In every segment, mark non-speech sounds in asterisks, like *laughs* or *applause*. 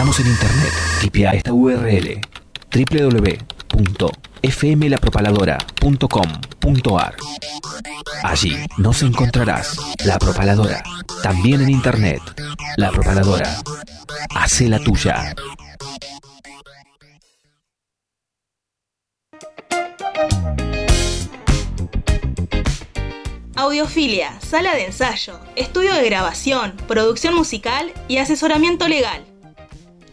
Estamos en internet. Tipea esta URL www.fmlapropaladora.com.ar. Allí nos encontrarás La Propaladora, también en internet. La Propaladora. Hace la tuya. Audiofilia, sala de ensayo, estudio de grabación, producción musical y asesoramiento legal.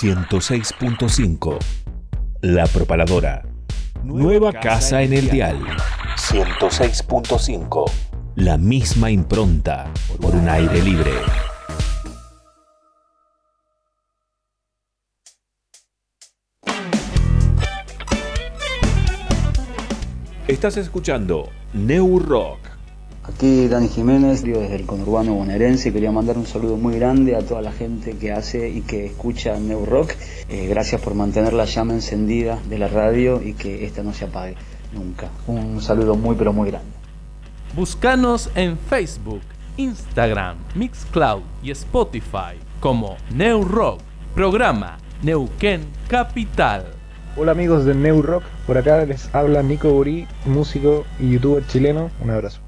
106.5 La Propaladora. Nueva casa en el dial. 106.5 La misma impronta por un aire libre. Estás escuchando New Rock. Aquí Dani Jiménez, digo desde el conurbano bonaerense, quería mandar un saludo muy grande a toda la gente que hace y que escucha New Rock. Eh, gracias por mantener la llama encendida de la radio y que esta no se apague nunca. Un saludo muy pero muy grande. Búscanos en Facebook, Instagram, Mixcloud y Spotify como New Rock, programa Neuquén Capital. Hola amigos de New Rock, por acá les habla Nico Burí, músico y youtuber chileno. Un abrazo.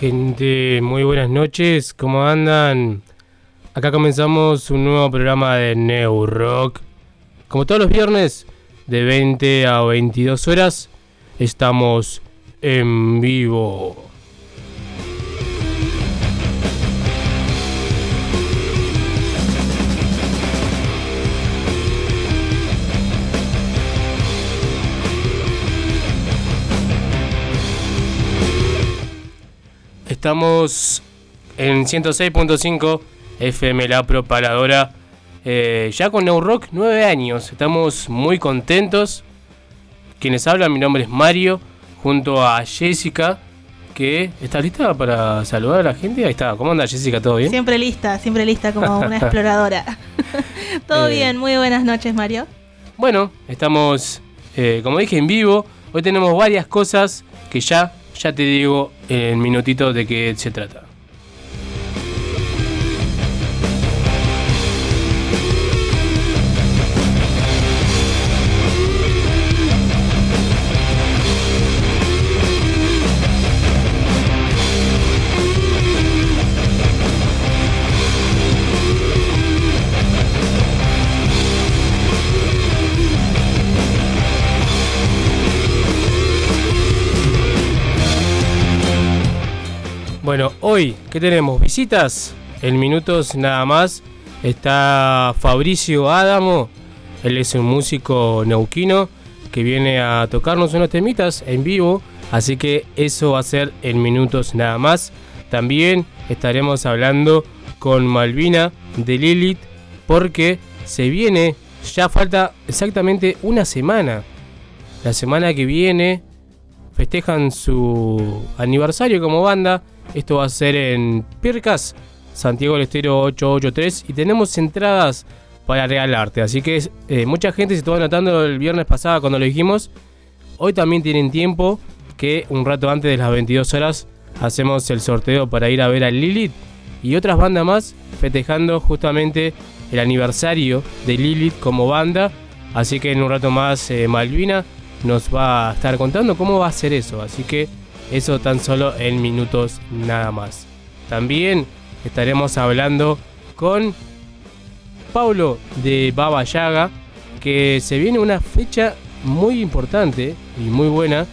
gente, muy buenas noches, ¿cómo andan? Acá comenzamos un nuevo programa de New Rock. Como todos los viernes, de 20 a 22 horas, estamos en vivo. Estamos en 106.5 FM La Propaladora. eh, ya con New Rock, 9 años. Estamos muy contentos. Quienes hablan, mi nombre es Mario, junto a Jessica, que está lista para saludar a la gente. Ahí está, ¿cómo anda Jessica? ¿Todo bien? Siempre lista, siempre lista como una *laughs* exploradora. *laughs* Todo Eh. bien, muy buenas noches, Mario. Bueno, estamos, eh, como dije, en vivo. Hoy tenemos varias cosas que ya, ya te digo en minutitos de qué se trata. Hoy, ¿qué tenemos? Visitas. En minutos nada más está Fabricio Adamo. Él es un músico neuquino que viene a tocarnos unos temitas en vivo. Así que eso va a ser en minutos nada más. También estaremos hablando con Malvina de Lilith porque se viene, ya falta exactamente una semana. La semana que viene festejan su aniversario como banda. Esto va a ser en Pircas, Santiago del Estero 883 y tenemos entradas para regalarte. Así que eh, mucha gente se estuvo anotando el viernes pasado cuando lo dijimos. Hoy también tienen tiempo que un rato antes de las 22 horas hacemos el sorteo para ir a ver a Lilith y otras bandas más festejando justamente el aniversario de Lilith como banda. Así que en un rato más eh, Malvina nos va a estar contando cómo va a ser eso. Así que eso tan solo en minutos nada más. También estaremos hablando con Paulo de Baba que se viene una fecha muy importante y muy buena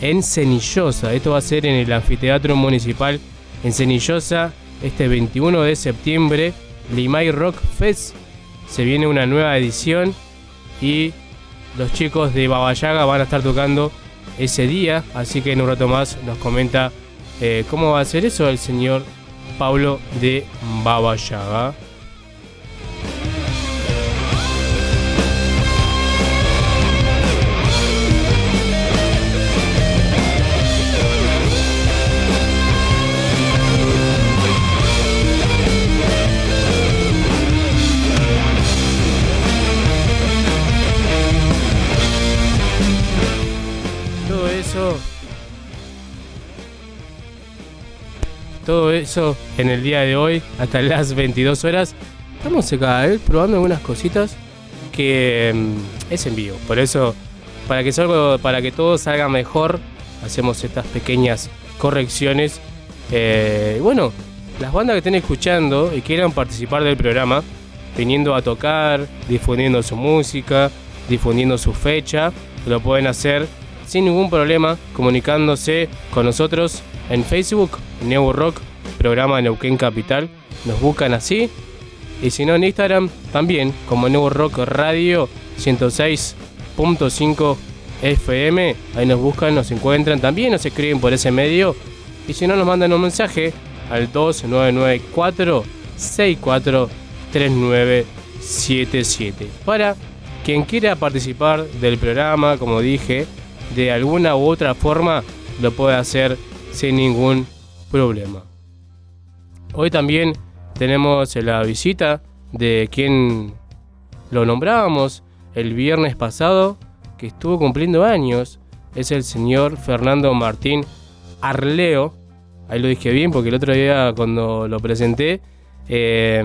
en Cenillosa. Esto va a ser en el Anfiteatro Municipal en Cenillosa este 21 de septiembre. Limay Rock Fest. Se viene una nueva edición y los chicos de Baba Yaga van a estar tocando ese día. Así que en un rato más nos comenta eh, cómo va a ser eso el señor Pablo de Baba Todo eso en el día de hoy, hasta las 22 horas. Estamos cada vez probando algunas cositas que mm, es en vivo. Por eso, para que, salga- para que todo salga mejor, hacemos estas pequeñas correcciones. Eh, bueno, las bandas que estén escuchando y quieran participar del programa, viniendo a tocar, difundiendo su música, difundiendo su fecha, lo pueden hacer sin ningún problema comunicándose con nosotros en Facebook, New Rock, programa Neuquén Capital. Nos buscan así. Y si no en Instagram, también como New Rock Radio 106.5 FM. Ahí nos buscan, nos encuentran. También nos escriben por ese medio. Y si no, nos mandan un mensaje al 2994 643977. Para quien quiera participar del programa, como dije, de alguna u otra forma, lo puede hacer sin ningún problema. Hoy también tenemos la visita de quien lo nombrábamos el viernes pasado, que estuvo cumpliendo años. Es el señor Fernando Martín Arleo. Ahí lo dije bien porque el otro día cuando lo presenté eh,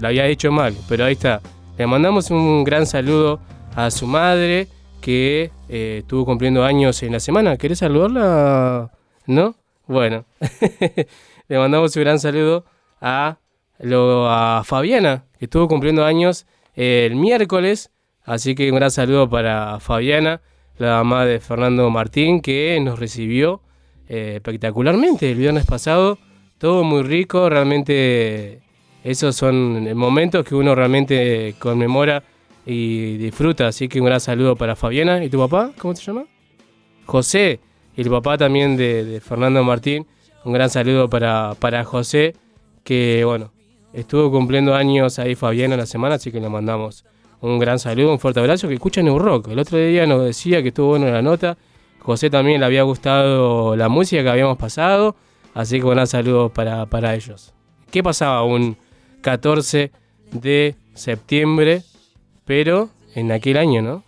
lo había dicho mal, pero ahí está. Le mandamos un gran saludo a su madre que eh, estuvo cumpliendo años en la semana. ¿Querés saludarla? ¿No? Bueno, *laughs* le mandamos un gran saludo a, lo, a Fabiana, que estuvo cumpliendo años el miércoles. Así que un gran saludo para Fabiana, la mamá de Fernando Martín, que nos recibió eh, espectacularmente el viernes pasado. Todo muy rico, realmente esos son momentos que uno realmente conmemora y disfruta. Así que un gran saludo para Fabiana. ¿Y tu papá? ¿Cómo se llama? José. Y el papá también de, Fernando Martín. Un gran saludo para, para José, que bueno, estuvo cumpliendo años ahí Fabiana la semana, así que le mandamos un gran saludo, un fuerte abrazo, que escucha New Rock. El otro día nos decía que estuvo bueno la nota. José también le había gustado la música que habíamos pasado, así que un gran saludo para, para ellos. ¿Qué pasaba un 14 de septiembre, pero en aquel año, no?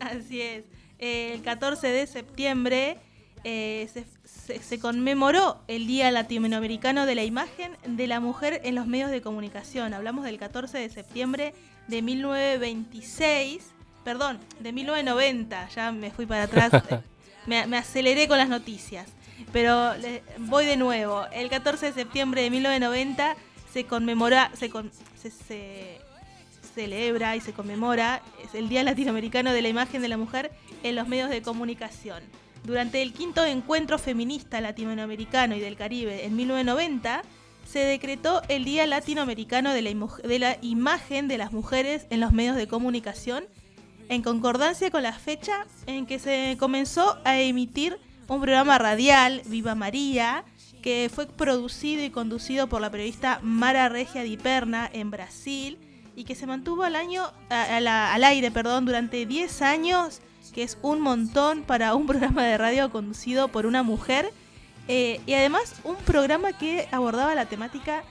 Así es. El 14 de septiembre eh, se, se- se conmemoró el Día Latinoamericano de la Imagen de la Mujer en los medios de comunicación. Hablamos del 14 de septiembre de 1926, perdón, de 1990, ya me fui para atrás, *laughs* me, me aceleré con las noticias. Pero le- voy de nuevo. El 14 de septiembre de 1990 se conmemora, se, con- se- se celebra y se conmemora es el Día Latinoamericano de la Imagen de la Mujer en los medios de comunicación. Durante el quinto encuentro feminista latinoamericano y del Caribe en 1990, se decretó el Día Latinoamericano de la, Imagen de las Mujeres en los medios de comunicación, en concordancia con la fecha en que se comenzó a emitir un programa radial, Viva María, que fue producido y conducido por la periodista Mara Regia Di Perna en Brasil y que se mantuvo al al aire, perdón, durante 10 años, que es un montón para un *laughs* programa de radio conducido por una mujer eh, y además un programa que abordaba la temática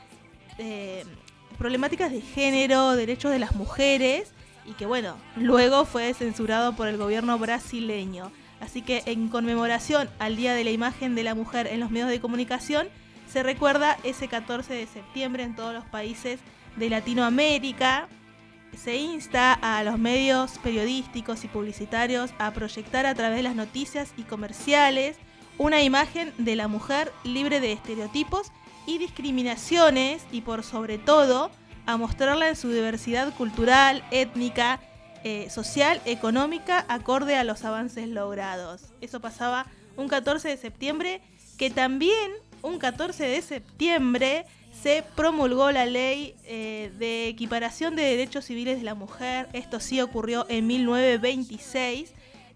eh, problemáticas de género, derechos de las mujeres y que bueno, luego fue censurado por el gobierno brasileño. Así que en conmemoración al Día de la Imagen de la Mujer en los medios de comunicación, se recuerda ese 14 de septiembre en todos los países de Latinoamérica. Se insta a los medios periodísticos y publicitarios a proyectar a través de las noticias y comerciales una imagen de la mujer libre de estereotipos y discriminaciones y por sobre todo a mostrarla en su diversidad cultural, étnica, eh, social, económica, acorde a los avances logrados. Eso pasaba un 14 de septiembre, que también un 14 de septiembre se promulgó la ley eh, de equiparación de derechos civiles de la mujer. Esto sí ocurrió en 1926.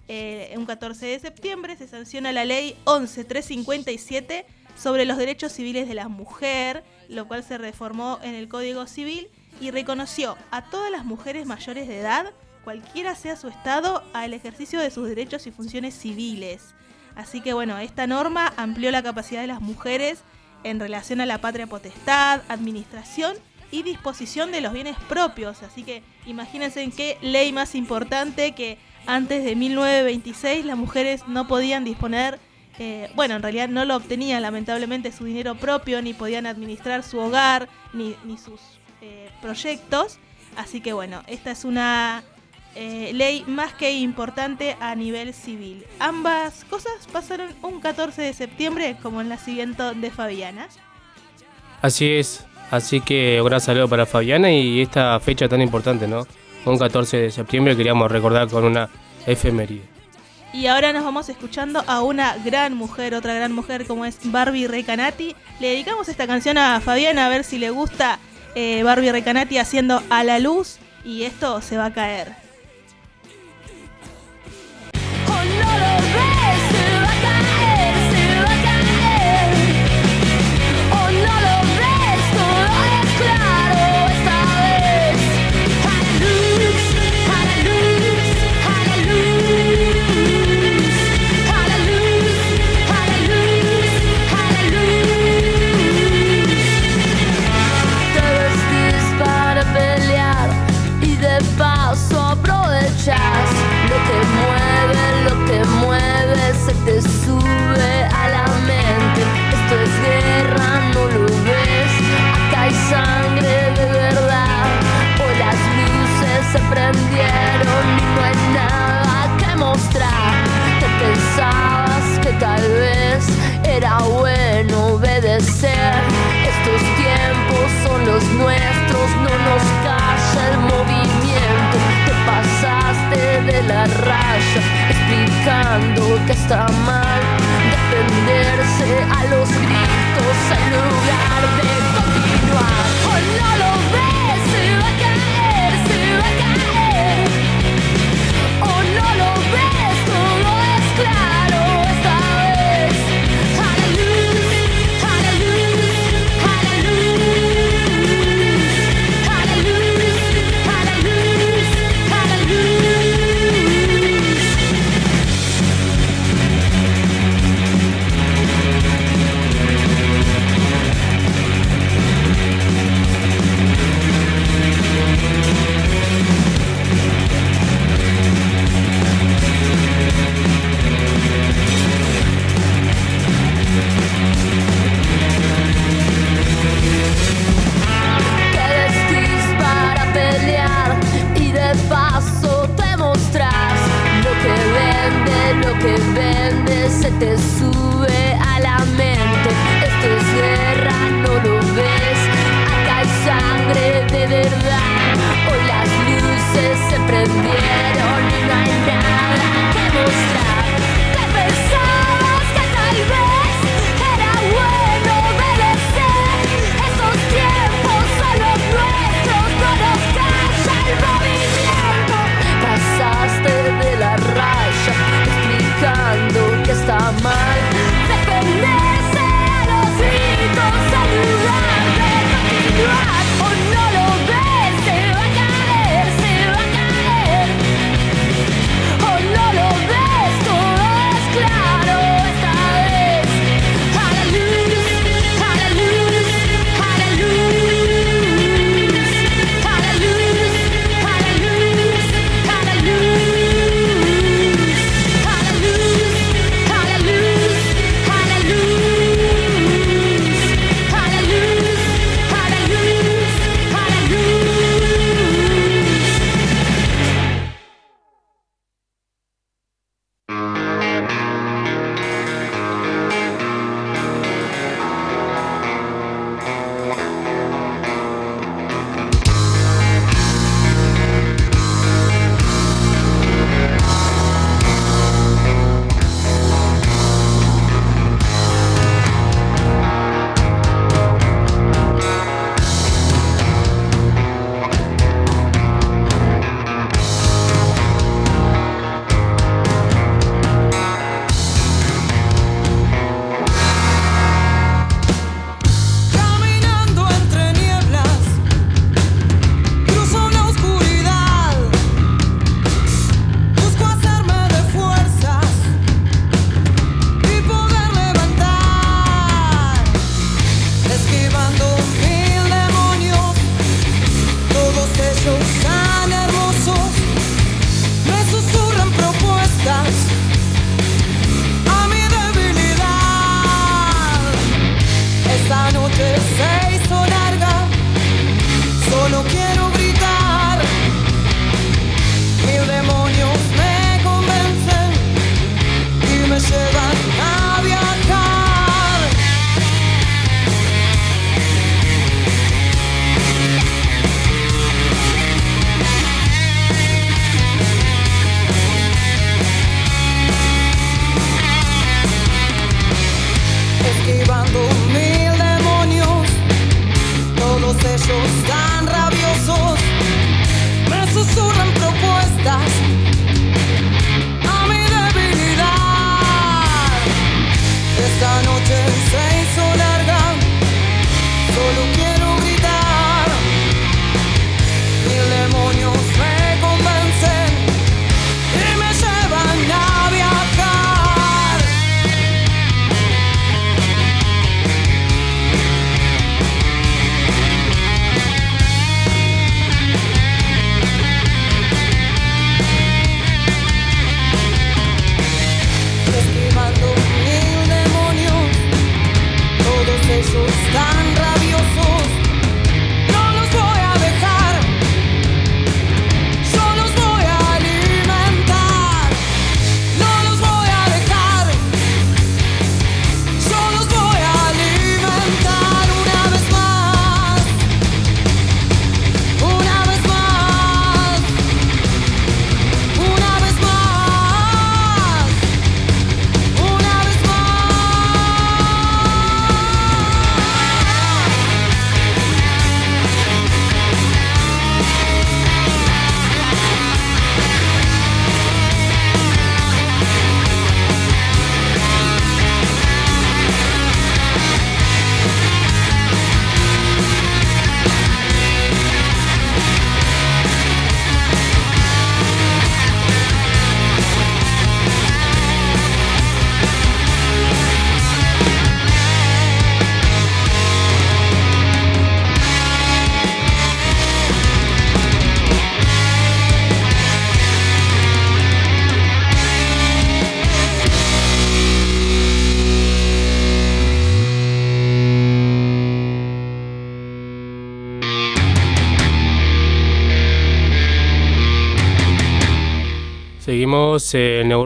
Eh, un 14 de septiembre se sanciona la ley 11357 sobre los derechos civiles de la mujer, lo cual se reformó en el Código Civil y reconoció a todas las mujeres mayores de edad, cualquiera sea su estado, al ejercicio de sus derechos y funciones civiles. Así que bueno, esta norma amplió la capacidad de las mujeres en relación a la patria potestad, administración y disposición de los bienes propios. Así que imagínense en qué ley más importante que antes de 1926 las mujeres no podían disponer, eh, bueno, en realidad no lo obtenían lamentablemente su dinero propio, ni podían administrar su hogar, ni, ni sus eh, proyectos. Así que bueno, esta es una eh, ley más que importante a nivel civil. Ambas cosas pasaron un 14 de septiembre, como el nacimiento de Fabiana. Así es. Así que un gran saludo para Fabiana y esta fecha tan importante, ¿no? Un 14 de septiembre queríamos recordar con una efeméride. Y ahora nos vamos escuchando a una gran mujer, otra gran mujer como es Barbie Recanati. Le dedicamos esta canción a Fabiana a ver si le gusta eh, Barbie Recanati haciendo a la luz y esto se va a caer. que está mal defenderse a los gritos en lugar de continuar. Oh, lo Que vende, se te sube a la mente. Esto es guerra, no lo ves. Acá hay sangre de verdad. Hoy las luces se prendieron y no hay nada que mostrar. my mind.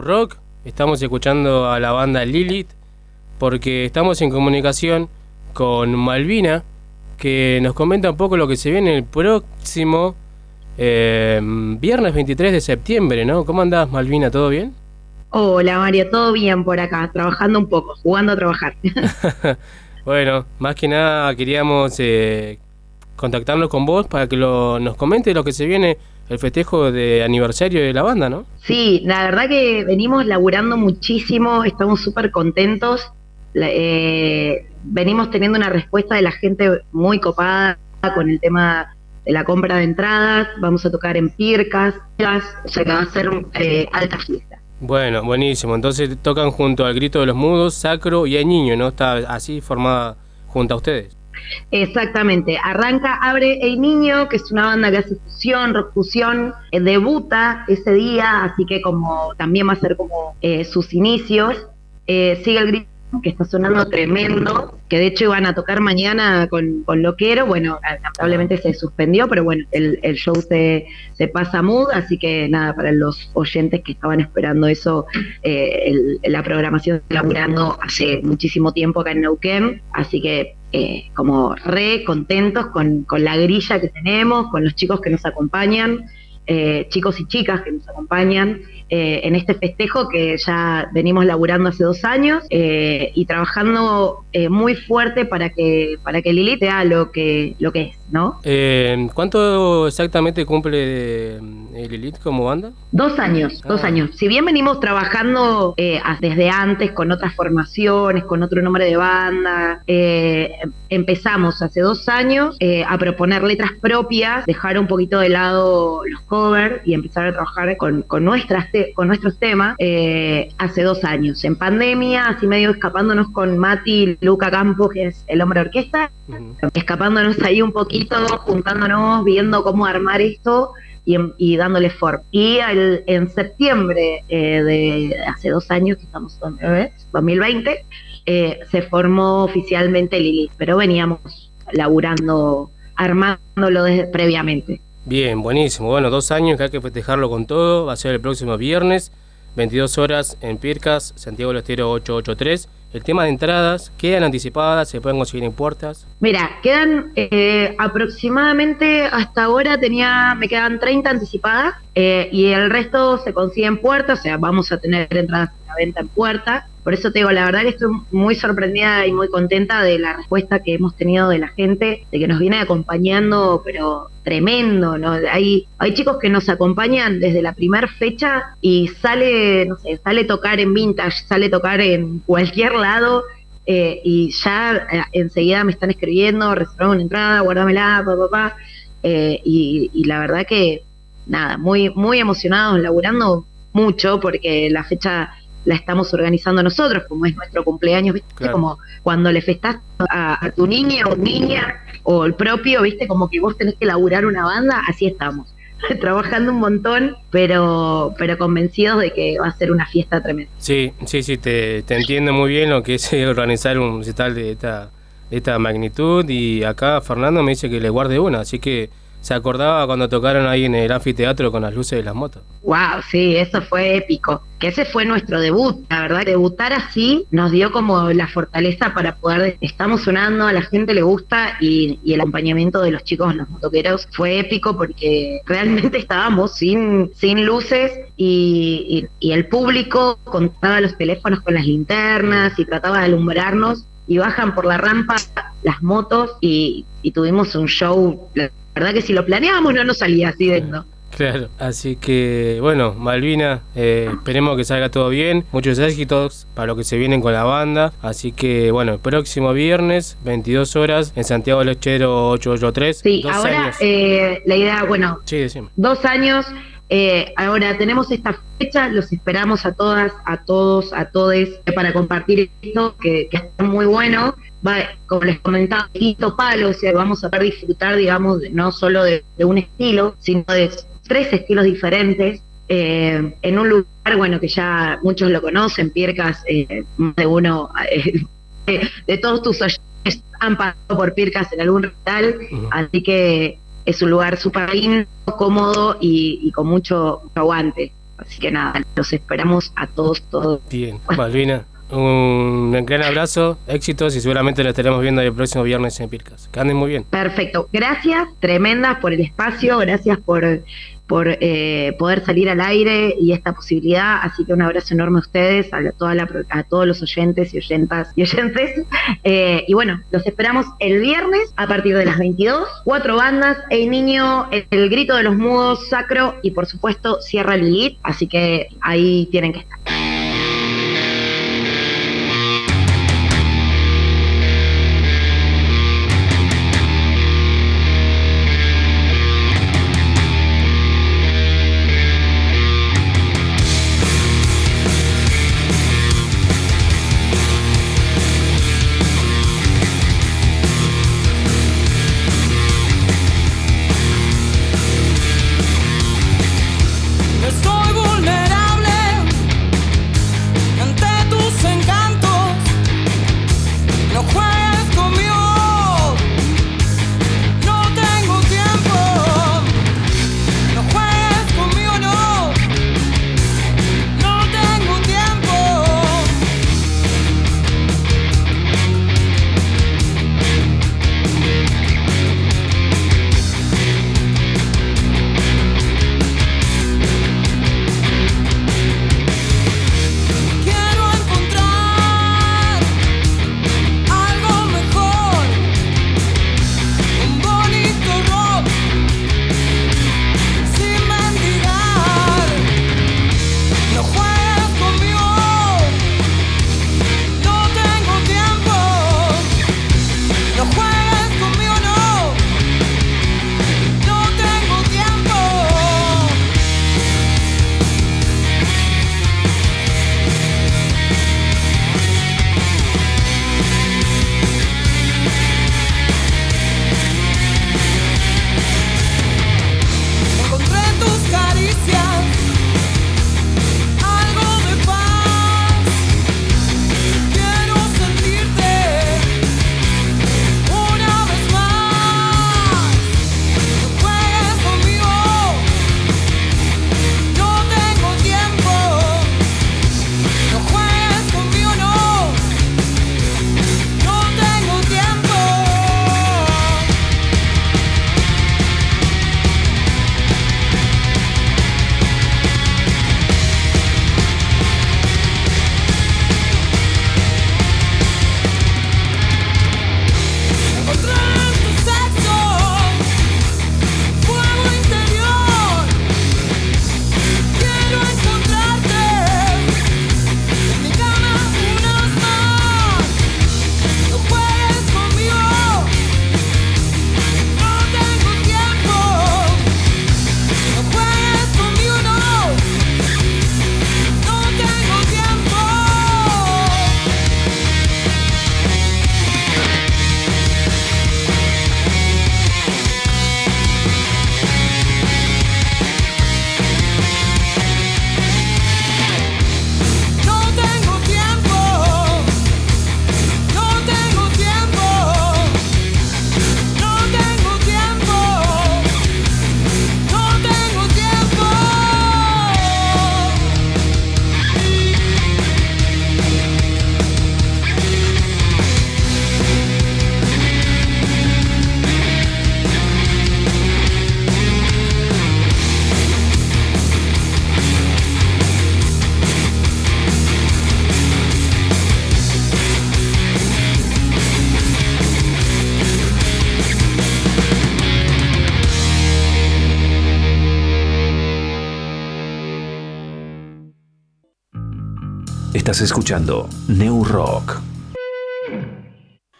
Rock, estamos escuchando a la banda Lilith porque estamos en comunicación con Malvina que nos comenta un poco lo que se viene el próximo eh, viernes 23 de septiembre, ¿no? ¿Cómo andás Malvina? ¿Todo bien? Hola Mario, todo bien por acá, trabajando un poco, jugando a trabajar. *laughs* Bueno, más que nada queríamos eh, contactarnos con vos para que lo, nos comente lo que se viene el festejo de aniversario de la banda, ¿no? Sí, la verdad que venimos laburando muchísimo, estamos súper contentos. Eh, venimos teniendo una respuesta de la gente muy copada con el tema de la compra de entradas. Vamos a tocar en Pircas, o sea que va a ser eh, alta fiesta. Bueno, buenísimo. Entonces tocan junto al Grito de los Mudos, Sacro y hay Niño, ¿no? Está así formada junto a ustedes. Exactamente, arranca Abre el Niño, que es una banda que hace fusión, rock fusión, eh, debuta ese día, así que como también va a ser como eh, sus inicios. Eh, sigue el grito que está sonando tremendo, que de hecho iban a tocar mañana con, con Loquero, bueno, lamentablemente se suspendió, pero bueno, el, el show se, se pasa mood, así que nada, para los oyentes que estaban esperando eso, la programación está laburando hace muchísimo tiempo acá en Neuquén, así que eh, como re contentos con, con la grilla que tenemos, con los chicos que nos acompañan, eh, chicos y chicas que nos acompañan eh, en este festejo que ya venimos laburando hace dos años eh, y trabajando eh, muy fuerte para que para que Lili sea lo que lo que es, ¿no? ¿Cuánto exactamente cumple Elite como banda? Dos años, dos Ah. años. Si bien venimos trabajando desde antes con otras formaciones, con otro nombre de banda, empezamos hace dos años a proponer letras propias, dejar un poquito de lado los covers y empezar a trabajar con, con, nuestras te- con nuestros temas eh, hace dos años. En pandemia, así medio escapándonos con Mati Luca Campos, que es el hombre de orquesta, escapándonos ahí un poquito, juntándonos, viendo cómo armar esto y, y dándole forma. Y al- en septiembre eh, de hace dos años, que estamos en 2020, eh, se formó oficialmente Lili, pero veníamos laburando, armándolo desde, previamente. Bien, buenísimo. Bueno, dos años que hay que festejarlo con todo. Va a ser el próximo viernes, 22 horas en Pircas, Santiago del Estero 883. El tema de entradas, quedan anticipadas, se pueden conseguir en puertas. Mira, quedan eh, aproximadamente hasta ahora tenía, me quedan 30 anticipadas eh, y el resto se consigue en puerta, o sea, vamos a tener entradas a la venta en puerta. Por eso te digo, la verdad que estoy muy sorprendida y muy contenta de la respuesta que hemos tenido de la gente, de que nos viene acompañando, pero tremendo, ¿no? Hay, hay chicos que nos acompañan desde la primera fecha y sale, no sé, sale tocar en vintage, sale tocar en cualquier lado eh, y ya eh, enseguida me están escribiendo, reservame una entrada, guárdamela, papá, papá. Eh, y, y la verdad que, nada, muy, muy emocionados, laburando mucho porque la fecha la estamos organizando nosotros, como es nuestro cumpleaños, ¿viste? Claro. Como cuando le festás a, a tu niña o niña o el propio, ¿viste? Como que vos tenés que laburar una banda, así estamos. *laughs* Trabajando un montón, pero, pero convencidos de que va a ser una fiesta tremenda. Sí, sí, sí, te, te entiendo muy bien lo que es *laughs* organizar un recital de esta, de esta magnitud. Y acá Fernando me dice que le guarde una, así que se acordaba cuando tocaron ahí en el anfiteatro con las luces de las motos. Wow, sí, eso fue épico. Que ese fue nuestro debut, la verdad. Debutar así nos dio como la fortaleza para poder. Estamos sonando, a la gente le gusta y, el acompañamiento de los chicos, los motoqueros, fue épico porque realmente *laughs* estábamos sin, luces y, el público contaba los teléfonos con las linternas y trataba de alumbrarnos. Y bajan por la rampa las motos y, tuvimos un show. Verdad que si lo planeábamos no nos salía así de esto. Claro, así que bueno, Malvina, eh, esperemos que salga todo bien, muchos éxitos para lo que se vienen con la banda, así que bueno, el próximo viernes, 22 horas, en Santiago del Estero 883, Sí, dos ahora años. eh, la idea, bueno, Sí, decime. dos años. eh, ahora tenemos esta fecha, los esperamos a todas, a todos, a todes para compartir esto, que, que está muy bueno. Va, como les comentaba, Quito Palo, o sea, vamos a poder disfrutar, digamos, no solo de, de un estilo, sino de tres estilos diferentes. eh, en un lugar, bueno, que ya muchos lo conocen, Piercas, eh, más de uno, eh, de, todos tus oyentes han pasado por Pircas en algún recital, así que es un lugar súper lindo, cómodo y, y con mucho aguante. Así que nada, los esperamos a todos, todos. Bien, Malvina, un gran abrazo, éxitos y seguramente lo estaremos viendo el próximo viernes en Pircas. Que anden muy bien. Perfecto, gracias, tremendas por el espacio, gracias por, por eh, poder salir al aire y esta posibilidad. Así que un abrazo enorme a ustedes, a, toda la a todos los oyentes y oyentas y oyentes. *laughs* Eh, y bueno, los esperamos el viernes a partir de las 22. Cuatro bandas, El Niño, El, El Grito de los Mudos, Sacro y por supuesto Sierra Lilith. Así que ahí tienen que estar. Estás escuchando New Rock.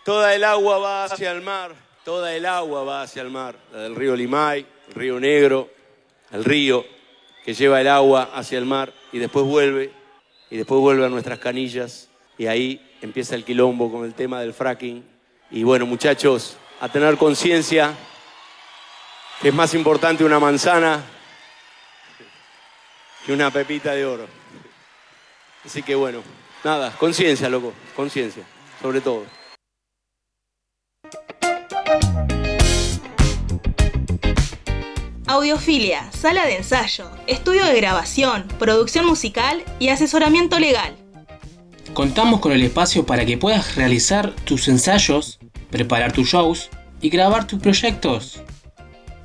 Toda el agua va hacia el mar, toda el agua va hacia el mar, la del río Limay, el río Negro, el río que lleva el agua hacia el mar y después vuelve, y después vuelve a nuestras canillas y ahí empieza el quilombo con el tema del fracking. Y bueno, muchachos, a tener conciencia que es más importante una manzana que una pepita de oro. Así que bueno, nada, conciencia, loco, conciencia, sobre todo. Audiofilia, sala de ensayo, estudio de grabación, producción musical y asesoramiento legal. Contamos con el espacio para que puedas realizar tus ensayos, preparar tus shows y grabar tus proyectos.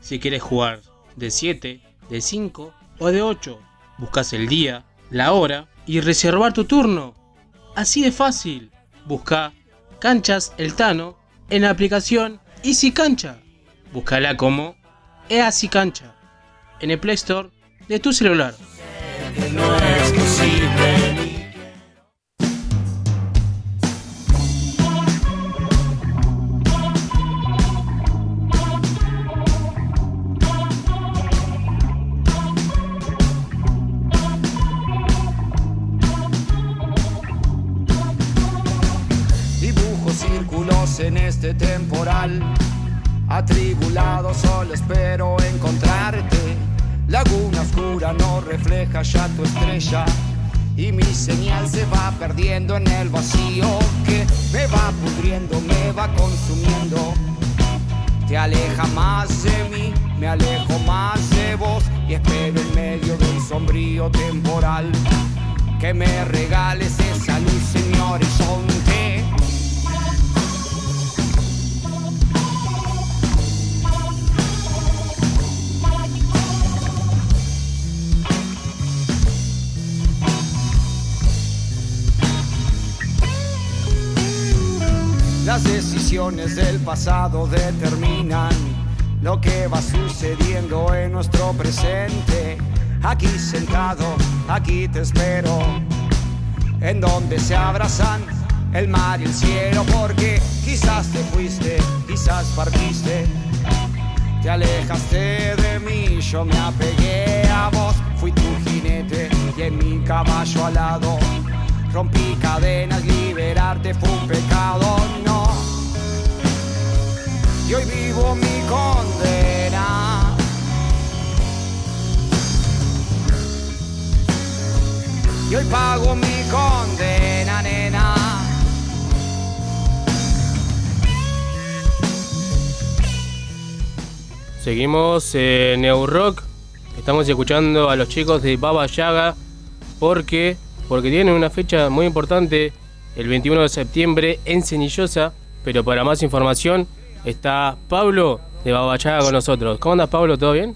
si quieres jugar de 7, de 5 o de 8. Buscas el día, la hora y reservar tu turno. Así de fácil. Busca Canchas El Tano en la aplicación Easy Cancha. Búscala como Easy Cancha en el Play Store de tu celular. No es este temporal. Atribulado solo espero encontrarte. Laguna oscura no refleja ya tu estrella. Y mi señal se va perdiendo en el vacío que me va pudriendo, me va consumiendo. Te aleja más de mí, me alejo más de vos y espero en medio del sombrío temporal que me regales esa luz mi horizonte. Las decisiones del pasado determinan lo que va sucediendo en nuestro presente. Aquí sentado, aquí te espero, en donde se abrazan el mar y el cielo, porque quizás te fuiste, quizás partiste, te alejaste de mí, yo me apegué a vos, fui tu jinete y en mi caballo alado. Rompí cadenas, liberarte fue un pecado, no. Y hoy vivo mi condena. Y hoy pago mi condena, nena. Seguimos en New. Estamos escuchando a los chicos de Baba Yaga porque porque tienen una fecha muy importante el 21 de septiembre en Cenillosa, pero para más información está Pablo de Baba Yaga con nosotros. ¿Cómo andas Pablo? ¿Todo bien?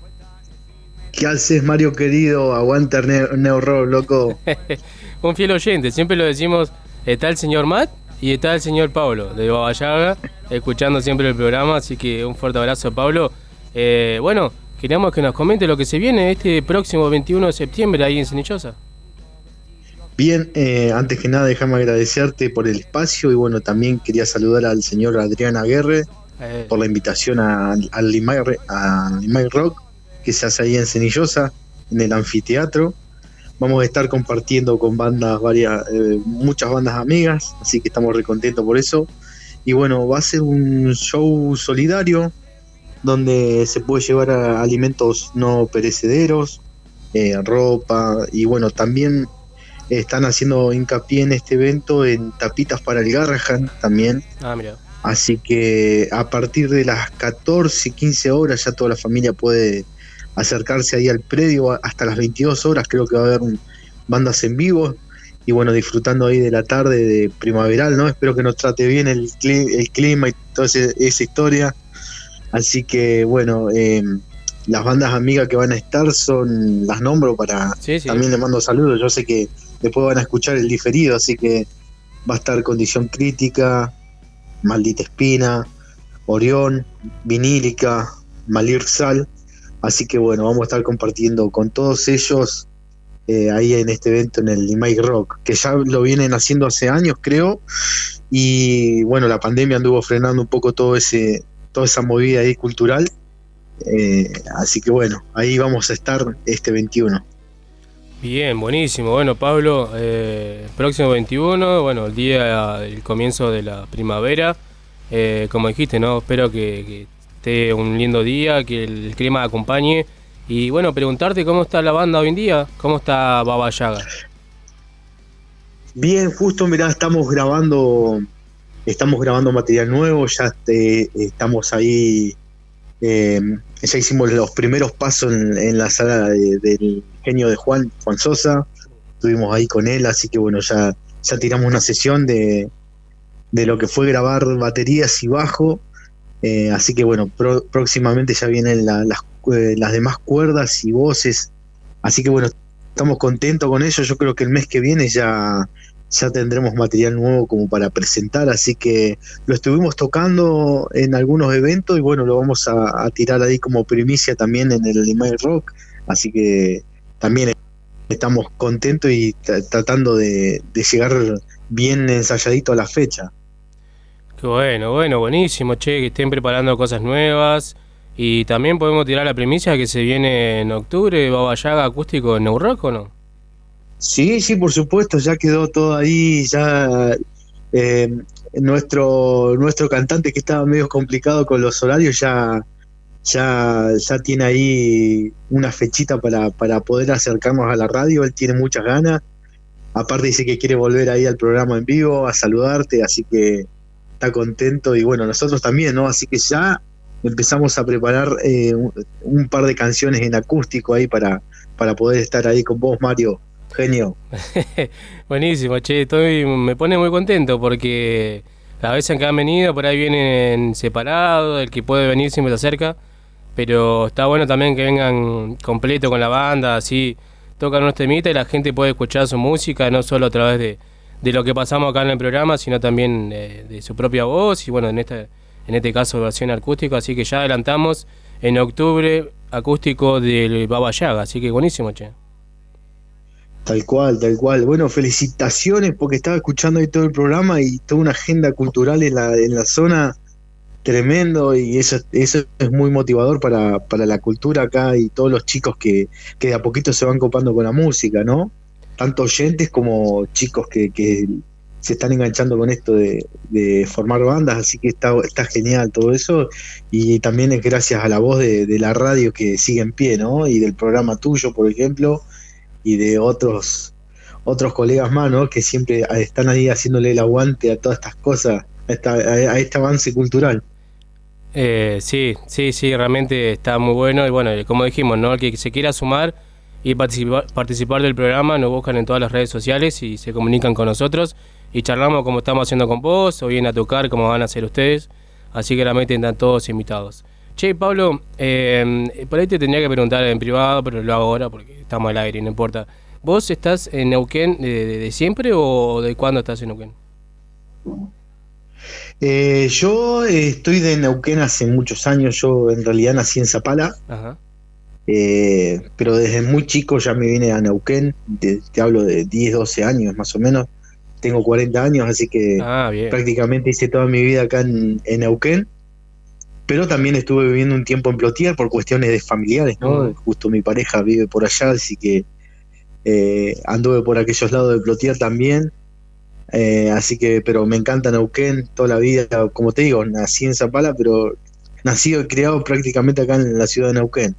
¿Qué haces, Mario querido? Aguanta rock, loco. *laughs* Un fiel oyente, siempre lo decimos, está el señor Matt y está el señor Pablo de Baba Yaga, escuchando siempre el programa, así que un fuerte abrazo Pablo. Eh, bueno, queríamos que nos comente lo que se viene este próximo 21 de septiembre ahí en Cenillosa. Bien, eh, antes que nada déjame agradecerte por el espacio y bueno, también quería saludar al señor Adrián Aguerre Eh, por la invitación a- al Limay, a Limay Rock que se hace ahí en Cenillosa, en el anfiteatro. Vamos a estar compartiendo con bandas, varias, eh, muchas bandas amigas, así que estamos recontentos por eso. Y bueno, va a ser un show solidario donde se puede llevar a alimentos no perecederos, eh, ropa y bueno, también están haciendo hincapié en este evento en tapitas para el Garrahan también. ah, mira. Así que a partir de las 14, 15 horas ya toda la familia puede acercarse ahí al predio. Hasta las 22 horas creo que va a haber un- bandas en vivo. Y bueno, disfrutando ahí de la tarde de primaveral, ¿no? Espero que nos trate bien el, cli- el clima y toda ese- esa historia. Así que bueno, eh, las bandas amigas que van a estar son, las nombro para, Sí, sí. también les mando saludos, yo sé que después van a escuchar el diferido, así que va a estar Condición Crítica, Maldita Espina, Orión, Vinílica, Malirsal, así que bueno, vamos a estar compartiendo con todos ellos eh, ahí en este evento en el Limay Rock, que ya lo vienen haciendo hace años creo, y bueno, la pandemia anduvo frenando un poco todo ese, toda esa movida ahí cultural, eh, así que bueno, ahí vamos a estar este 21. Bien, buenísimo. Bueno, Pablo, eh, próximo 21, bueno, el día del comienzo de la primavera. Eh, como dijiste, ¿no? Espero que, esté un lindo día, que el clima acompañe. Y bueno, preguntarte cómo está la banda hoy en día, cómo está Baba Yaga. Bien, justo mirá, estamos grabando, estamos grabando material nuevo, ya este, estamos ahí, eh, ya hicimos los primeros pasos en, la sala de- genio de Juan, Juan Sosa, estuvimos ahí con él, así que bueno, ya, ya tiramos una sesión de, de lo que fue grabar baterías y bajo, eh, así que bueno, próximamente ya vienen la- las, eh, las demás cuerdas y voces, así que bueno, estamos contentos con ello, yo creo que el mes que viene ya ya tendremos material nuevo como para presentar, así que lo estuvimos tocando en algunos eventos y bueno, lo vamos a, a tirar ahí como primicia también en el Email Rock, así que también estamos contentos y tra- tratando de, de llegar bien ensayadito a la fecha. Qué bueno, bueno, buenísimo, che, que estén preparando cosas nuevas. Y también podemos tirar la primicia que se viene en octubre, Baba Yaga acústico en Neurock, ¿o no? Sí, sí, por supuesto, ya quedó todo ahí, ya eh, nuestro, nuestro cantante que estaba medio complicado con los horarios ya, ya, ya tiene ahí una fechita para, para poder acercarnos a la radio, él tiene muchas ganas, aparte dice que quiere volver ahí al programa en vivo a saludarte, así que está contento y bueno, nosotros también, ¿no? Así que ya empezamos a preparar eh, un, par de canciones en acústico ahí para, para poder estar ahí con vos, Mario. Genio. *laughs* Buenísimo, che, estoy, me pone muy contento porque las veces que han venido por ahí vienen separados, el que puede venir siempre se acerca, pero está bueno también que vengan completo con la banda, así tocan unos temitas y la gente puede escuchar su música, no solo a través de, de lo que pasamos acá en el programa, sino también eh, de su propia voz y bueno, en este, en este caso versión acústica, así que ya adelantamos en octubre acústico del Baba Yaga, así que buenísimo, che. Tal cual, tal cual. Bueno, felicitaciones porque estaba escuchando ahí todo el programa y toda una agenda cultural en la, en la zona tremendo y eso, eso es muy motivador para, para la cultura acá y todos los chicos que, que de a poquito se van copando con la música, ¿no? Tanto oyentes como chicos que, que se están enganchando con esto de, de formar bandas, así que está, está genial todo eso y también es gracias a la voz de, de la radio que sigue en pie, ¿no? Y del programa tuyo, por ejemplo, y de otros otros colegas más, ¿no? Que siempre están ahí haciéndole el aguante a todas estas cosas, a, esta- a- a este avance cultural. Eh, sí, sí, sí, realmente está muy bueno. Y bueno, como dijimos, ¿no? El que se quiera sumar y participar, participar del programa, nos buscan en todas las redes sociales y se comunican con nosotros. Y charlamos como estamos haciendo con vos, o vienen a tocar como van a hacer ustedes. Así que realmente están todos invitados. Che, Pablo, eh, por ahí te tendría que preguntar en privado, pero lo hago ahora porque estamos al aire no importa. ¿Vos estás en Neuquén de, de- de siempre o de cuándo estás en Neuquén? Eh, yo eh, estoy de Neuquén hace muchos años, yo en realidad nací en Zapala, Ajá. eh, pero desde muy chico ya me vine a Neuquén, te hablo de 10, 12 años más o menos, tengo 40 años, así que Ah, prácticamente hice toda mi vida acá en, en Neuquén, pero también estuve viviendo un tiempo en Plotier por cuestiones de familiares, ¿no? Mm. Justo mi pareja vive por allá, así que eh, anduve por aquellos lados de Plotier también. Eh, así que, pero me encanta Neuquén toda la vida, como te digo, nací en Zapala, pero nacido y criado prácticamente acá en la ciudad de Neuquén.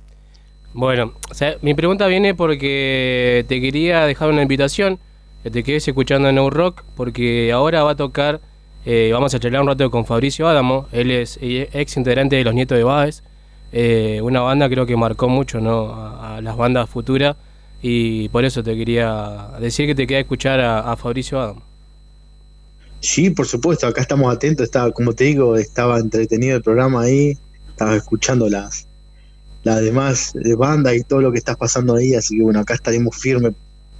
Bueno, mi pregunta viene porque te quería dejar una invitación, que te quedes escuchando No Rock, porque ahora va a tocar, eh, vamos a charlar un rato con Fabricio Adamo, él es ex integrante de Los Nietos de Baez, eh, una banda creo que marcó mucho ¿no? a, a las bandas futuras, y por eso te quería decir que te queda escuchar a, a Fabricio Adamo. Sí, por supuesto, acá estamos atentos, estaba, como te digo, estaba entretenido el programa ahí, estaba escuchando las, las demás eh, bandas y todo lo que estás pasando ahí, así que bueno, acá estaremos firmes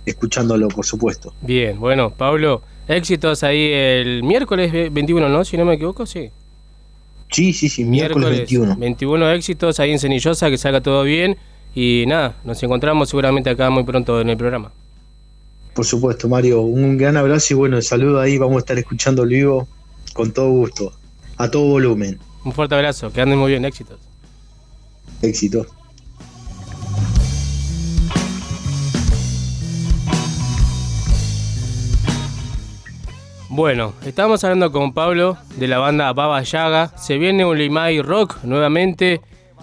escuchándolo, por supuesto. Bien, bueno, Pablo, éxitos ahí el miércoles ve- 21, ¿no? Si no me equivoco, sí. Sí, sí, sí, miércoles 21. 21 éxitos ahí en Cenillosa, que salga todo bien. Y nada, nos encontramos seguramente acá muy pronto en el programa. Por supuesto, Mario, un gran abrazo y bueno, saludo ahí, vamos a estar escuchando el vivo con todo gusto, a todo volumen. Un fuerte abrazo, que anden muy bien, éxitos. Éxito. Bueno, estamos hablando con Pablo de la banda Baba Yaga. Se viene un Limay Rock nuevamente.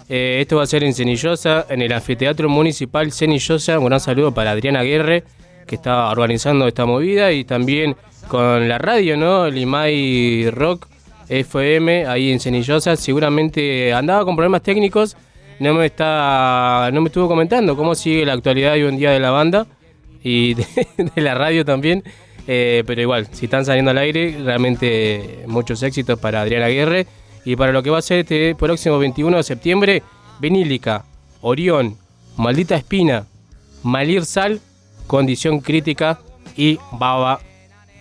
Eh, esto va a ser en Cenillosa, en el Anfiteatro Municipal Cenillosa. Un gran saludo para Adriana Guerre, que está organizando esta movida. Y también con la radio, ¿no? Limay Rock FM, ahí en Cenillosa. Seguramente andaba con problemas técnicos. No me está, no me estuvo comentando cómo sigue la actualidad hoy en día de la banda y *laughs* de, de la radio también. Eh, pero igual, si están saliendo al aire, realmente muchos éxitos para Adriana Aguirre. Y para lo que va a ser este próximo 21 de septiembre, Benílica, Orión, Maldita Espina, Malir Sal, Condición Crítica y Baba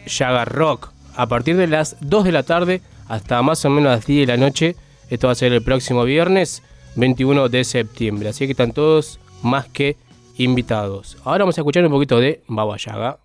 Yaga Rock. A partir de las 2 de la tarde hasta más o menos las 10 de la noche. Esto va a ser el próximo viernes 21 de septiembre. Así que están todos más que invitados. Ahora vamos a escuchar un poquito de Baba Yaga.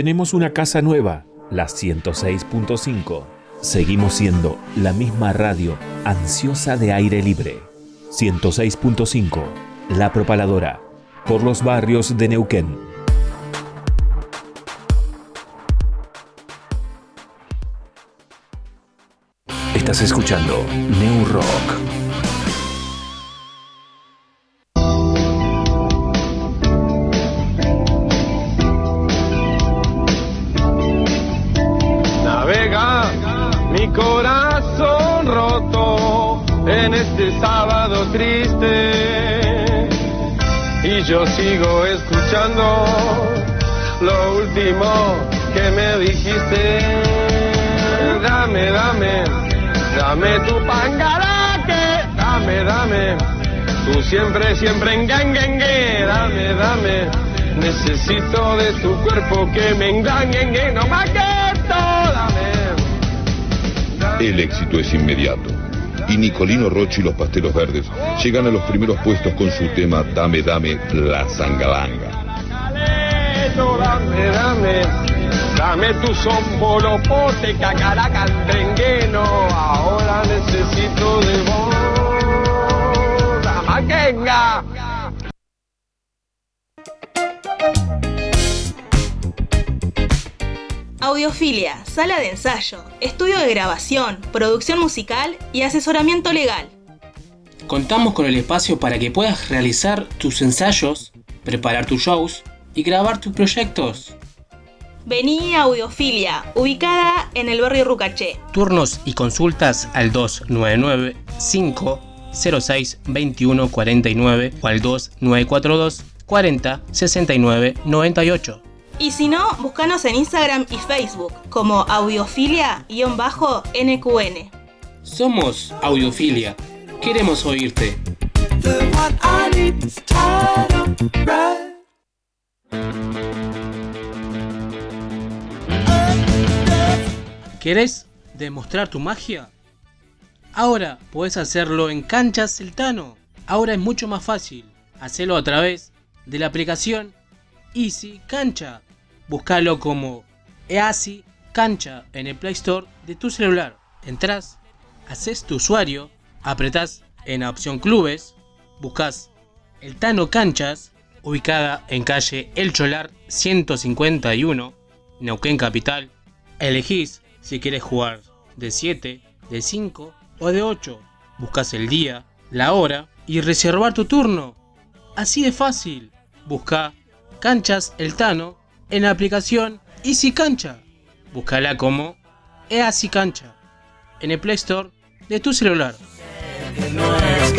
Tenemos una casa nueva, la 106.5. Seguimos siendo la misma radio ansiosa de aire libre. 106.5. La Propaladora. Por los barrios de Neuquén. Estás escuchando New Rock. Siempre, siempre en gangue, dame, dame. Necesito de tu cuerpo que me engañe, no más que esto, dame. El éxito es inmediato. Y Nicolino Rochi y los Pastelos Verdes llegan a los primeros puestos con su tema Dame, Dame, La Zangalanga. Dame, dame, dame tu sombolopote, cacaracandrengueno, ahora necesito de vos, maquenga. Audiofilia, sala de ensayo, estudio de grabación, producción musical y asesoramiento legal. Contamos con el espacio para que puedas realizar tus ensayos, preparar tus shows y grabar tus proyectos. Vení a Audiofilia, ubicada en el barrio Rucaché. Turnos y consultas al 299 506 2149 o al 2942 40 69 98. Y si no, búscanos en Instagram y Facebook como audiofilia-nqn. Somos Audiofilia. Queremos oírte. ¿Querés demostrar tu magia? Ahora puedes hacerlo en Cancha Celtano. Ahora es mucho más fácil. Hacelo a través de la aplicación Easy Cancha. Búscalo como Easy Cancha en el Play Store de tu celular. Entrás, haces tu usuario, apretás en la opción Clubes, buscas el Tano Canchas, ubicada en calle El Cholar 151, Neuquén Capital. Elegís si quieres jugar de 7, de 5 o de 8. Buscas el día, la hora y reservar tu turno. Así de fácil. Busca Canchas El Tano en la aplicación Easy Cancha. Búscala como Easy Cancha en el Play Store de tu celular. No es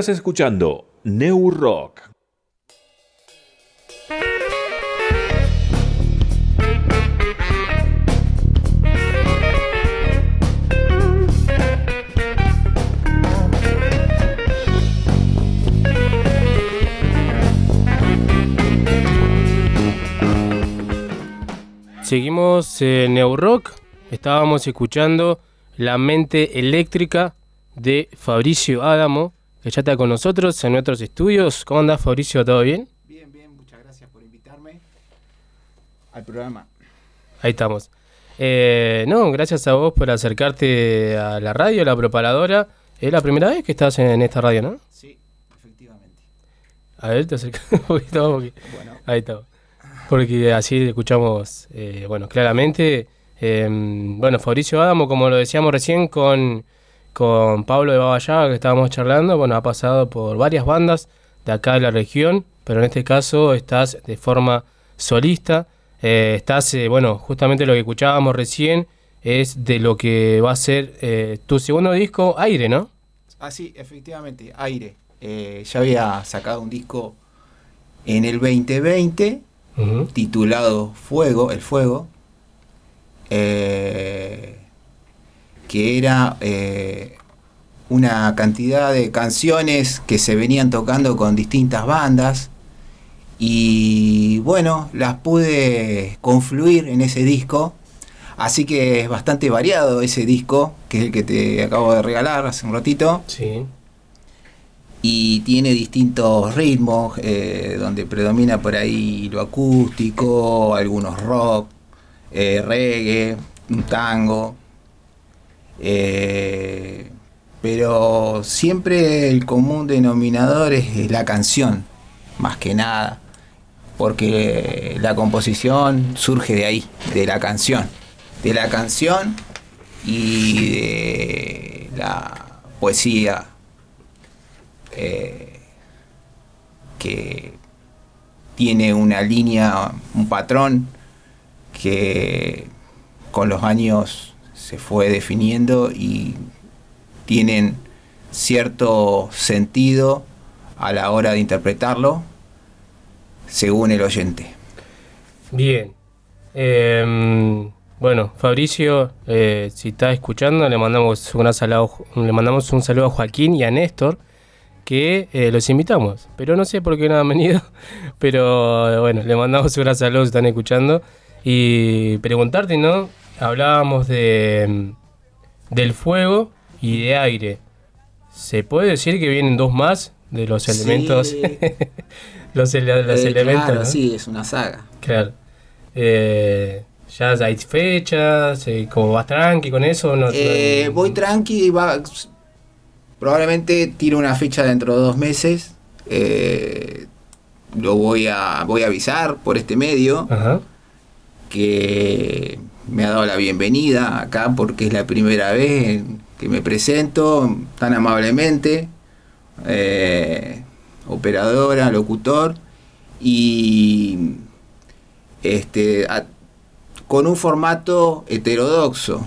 Estás escuchando New Rock. Seguimos en New Rock. Estábamos escuchando La mente eléctrica de Fabricio Adamo, que ya está con nosotros en nuestros estudios. ¿Cómo andás, Fabricio? ¿Todo bien? Bien, bien, muchas gracias por invitarme al programa. Ahí estamos. Eh, no, gracias a vos por acercarte a la radio, a la propaladora. Es la primera vez que estás en, esta radio, ¿no? Sí, efectivamente. A ver, te acercas un poquito porque- Ahí está. Porque así escuchamos, eh, bueno, claramente. eh, bueno, Fabricio Adamo, como lo decíamos recién con, con Pablo de Babayaga, que estábamos charlando, bueno, ha pasado por varias bandas de acá de la región, pero en este caso estás de forma solista. eh, estás, eh, bueno, justamente lo que escuchábamos recién es de lo que va a ser eh, tu segundo disco, Aire, ¿no? Ah, sí, efectivamente, Aire. Ya había sacado un disco en el 2020 titulado Fuego, El Fuego, eh, que era eh, una cantidad de canciones que se venían tocando con distintas bandas y bueno, las pude confluir en ese disco. Así que es bastante variado ese disco, que es el que te acabo de regalar hace un ratito. Sí. Y tiene distintos ritmos, eh, donde predomina por ahí lo acústico, algunos rock, eh, reggae, un tango. Eh, pero siempre el común denominador es, la canción, más que nada, porque la composición surge de ahí, de la canción, de la canción y de la poesía eh, que tiene una línea, un patrón que con los años se fue definiendo y tienen cierto sentido a la hora de interpretarlo según el oyente. Bien. Eh, bueno, Fabricio, eh, si está escuchando, le mandamos, un saludo, le mandamos un saludo a Joaquín y a Néstor, que eh, los invitamos. Pero no sé por qué no han venido, *laughs* pero bueno, le mandamos un saludo si están escuchando. Y preguntarte, ¿no? Hablábamos de del fuego y de aire. ¿Se puede decir que vienen dos más de los Sí. elementos? *laughs* los ele- los Eh, elementos. claro, ¿no? sí, es una saga. Claro. Eh, ya hay fechas, eh, como vas tranqui con eso. No, Eh, voy tranqui, va, probablemente tiro una fecha dentro de dos meses. lo voy a, voy a avisar por este medio que me ha dado la bienvenida acá porque es la primera vez que me presento tan amablemente. eh, operadora, locutor y este a- con un formato heterodoxo.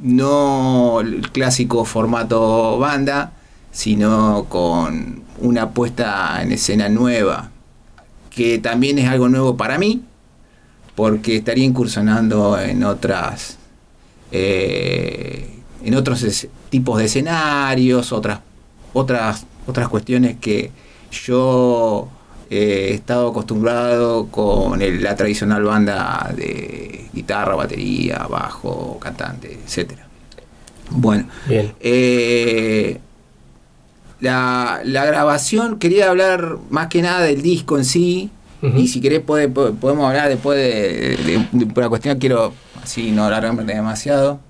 No el clásico formato banda, sino con una puesta en escena nueva, que también es algo nuevo para mí, porque estaría incursionando en otras eh, en otros es- tipos de escenarios, otras otras otras cuestiones que yo eh, he estado acostumbrado con el- la tradicional banda de guitarra, batería, bajo, cantante, etcétera. Bueno, Bien. eh, la, la grabación, quería hablar más que nada del disco en sí. Y si querés puede- po- podemos hablar después de, de- de una cuestión, quiero así no alargarme demasiado.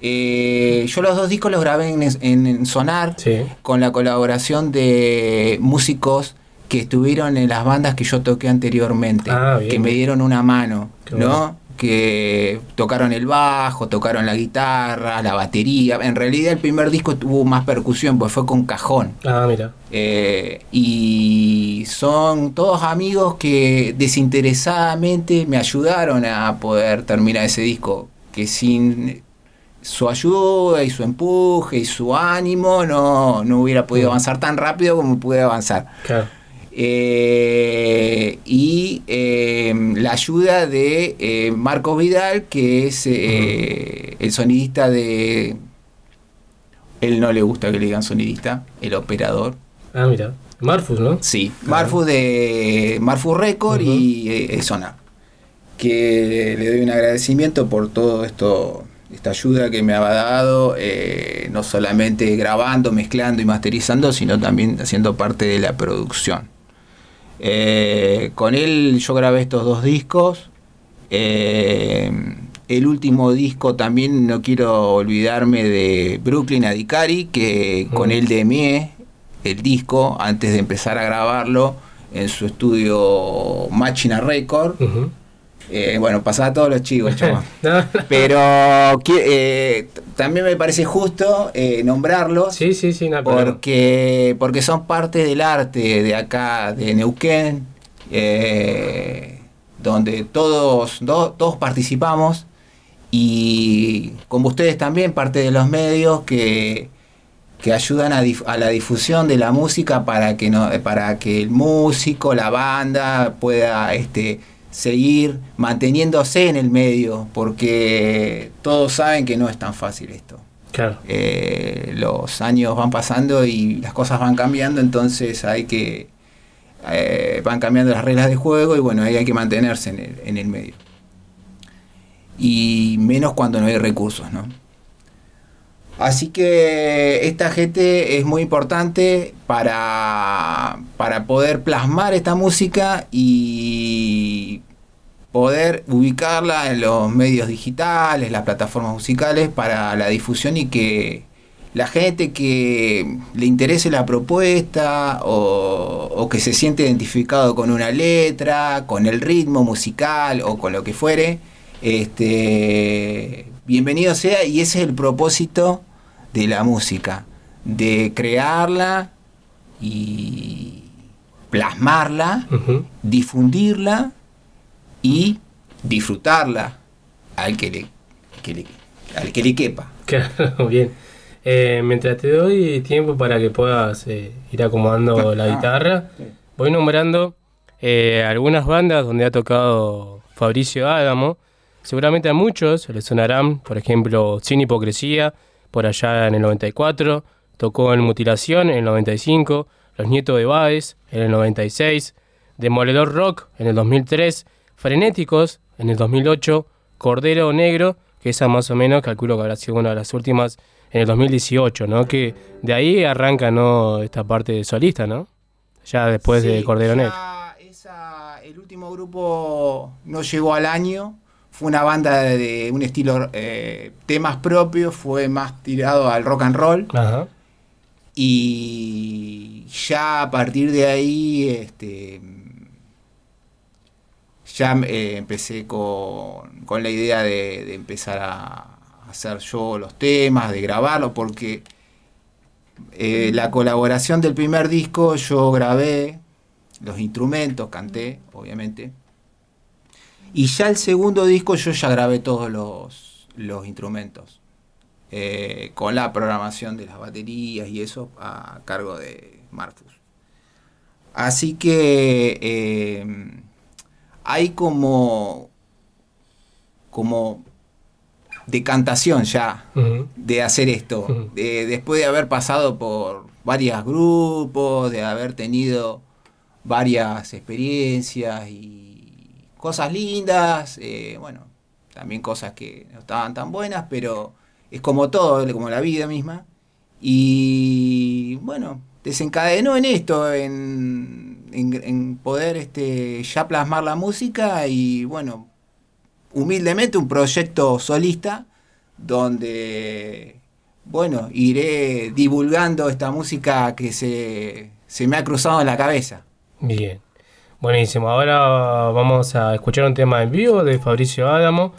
Eh, yo los dos discos los grabé en, en- en Sonar con la colaboración de músicos que estuvieron en las bandas que yo toqué anteriormente, Ah, que me dieron una mano, Qué ¿no? bueno. Que tocaron el bajo, tocaron la guitarra, la batería. En realidad el primer disco tuvo más percusión, pues fue con cajón. Ah, mira. Eh, y son todos amigos que desinteresadamente me ayudaron a poder terminar ese disco. Que sin su ayuda y su empuje y su ánimo no, no hubiera podido avanzar tan rápido como pude avanzar. Claro. Eh, y eh, la ayuda de eh, Marco Vidal, que es eh, el sonidista de... Él no le gusta que le digan sonidista, el operador. Ah, mira. Marfus, ¿no? Sí, Marfus de Marfus Record y eh, Sonar. Que le doy un agradecimiento por todo esto, esta ayuda que me ha dado, eh, no solamente grabando, mezclando y masterizando, sino también haciendo parte de la producción. Eh, con él yo grabé estos dos discos. Eh, el último disco también no quiero olvidarme de Brooklyn Adicari, que con él de Mie, el disco, antes de empezar a grabarlo en su estudio Machina Record. Eh, bueno, pasaba todos los chivos, chaval. *laughs* Pero eh, también me parece justo eh, nombrarlos. Sí, sí, sí, pero- porque, porque son parte del arte de acá, de Neuquén, donde todos, do- todos participamos y como ustedes también, parte de los medios que, que ayudan a, dif- a la difusión de la música para que, no, para que el músico, la banda pueda este, seguir manteniéndose en el medio, porque todos saben que no es tan fácil esto. Claro. Eh, los años van pasando y las cosas van cambiando, entonces hay que... eh, van cambiando las reglas de juego y bueno, ahí hay que mantenerse en el, en el medio. Y menos cuando no hay recursos, ¿no? Así que esta gente es muy importante para, para poder plasmar esta música y poder ubicarla en los medios digitales, las plataformas musicales para la difusión y que la gente que le interese la propuesta o, o que se siente identificado con una letra, con el ritmo musical o con lo que fuere, este, bienvenido sea y ese es el propósito de la música, de crearla y plasmarla, difundirla y disfrutarla al que le, que le- al que le quepa. Claro, *laughs* bien. Eh, mientras te doy tiempo para que puedas eh, ir acomodando la Ah, guitarra, voy nombrando eh, algunas bandas donde ha tocado Fabricio Álamo. Seguramente a muchos les sonarán, por ejemplo, Sin Hipocresía, por allá en el 94, tocó en Mutilación en el 95, Los Nietos de Báez en el 96, Demoledor Rock en el 2003, Frenéticos en el 2008, Cordero Negro, que esa más o menos calculo que habrá sido una de las últimas en el 2018, ¿no? Que de ahí arranca, ¿no? Esta parte de solista, ¿no? Ya después de Sí, Cordero ya Negro. El último grupo no llegó al año, fue una banda de un estilo eh, temas propios, fue más tirado al rock and roll. Ajá. Y ya a partir de ahí, este, ya eh, empecé con, con la idea de, de empezar a hacer yo los temas, de grabarlo, porque eh, la colaboración del primer disco yo grabé los instrumentos, canté, obviamente. Y ya el segundo disco yo ya grabé todos los, los instrumentos. eh, con la programación de las baterías y eso a cargo de Marfus. Así que eh, hay como, como decantación ya de hacer esto. De- después de haber pasado por varios grupos, de haber tenido varias experiencias y cosas lindas, eh, bueno, también cosas que no estaban tan buenas, pero es como todo, como la vida misma. Y bueno, desencadenó en esto, en, en- en poder este, ya plasmar la música y bueno, humildemente un proyecto solista donde, bueno, iré divulgando esta música que se, se me ha cruzado en la cabeza. Bien. Buenísimo. Ahora vamos a escuchar un tema en vivo de Fabricio Adamo.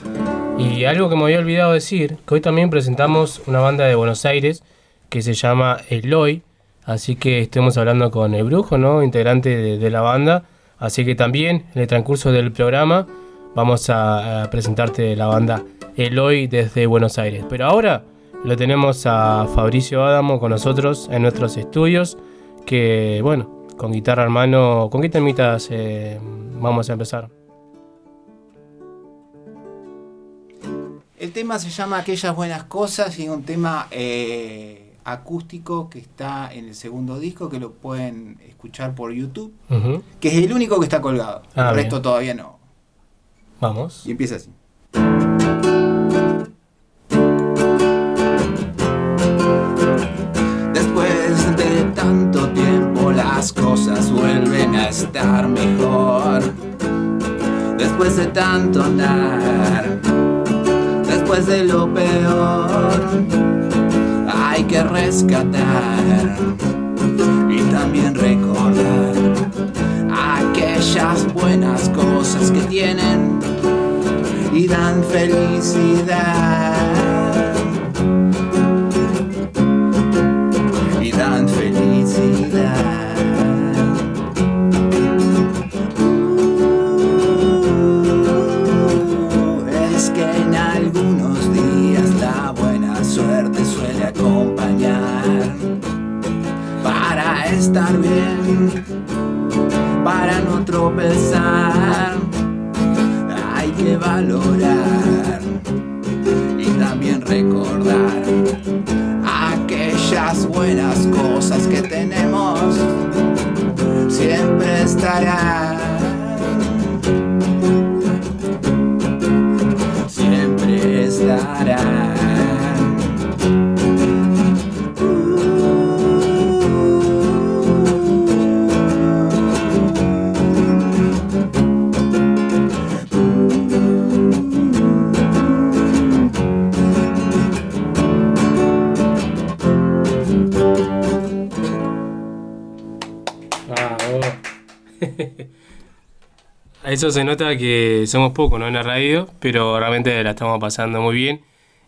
Y algo que me había olvidado decir, que hoy también presentamos una banda de Buenos Aires que se llama Eloy. Así que estuvimos hablando con el brujo, ¿no? Integrante de, de la banda. Así que también en el transcurso del programa vamos a, a presentarte la banda Eloy desde Buenos Aires. Pero ahora lo tenemos a Fabricio Adamo con nosotros en nuestros estudios. Que bueno, con guitarra hermano, ¿con qué temitas eh, vamos a empezar? El tema se llama Aquellas Buenas Cosas y es un tema eh, acústico que está en el segundo disco que lo pueden escuchar por YouTube, que es el único que está colgado. Ah, el bien. resto todavía no. Vamos. Y empieza así. Las cosas vuelven a estar mejor. Después de tanto andar, después de lo peor, hay que rescatar y también recordar aquellas buenas cosas que tienen y dan felicidad. Estar bien, para no tropezar. Hay que valorar y también recordar aquellas buenas cosas que tenemos. Siempre estarán. Eso se nota que somos pocos, ¿no? En la radio, pero realmente la estamos pasando muy bien.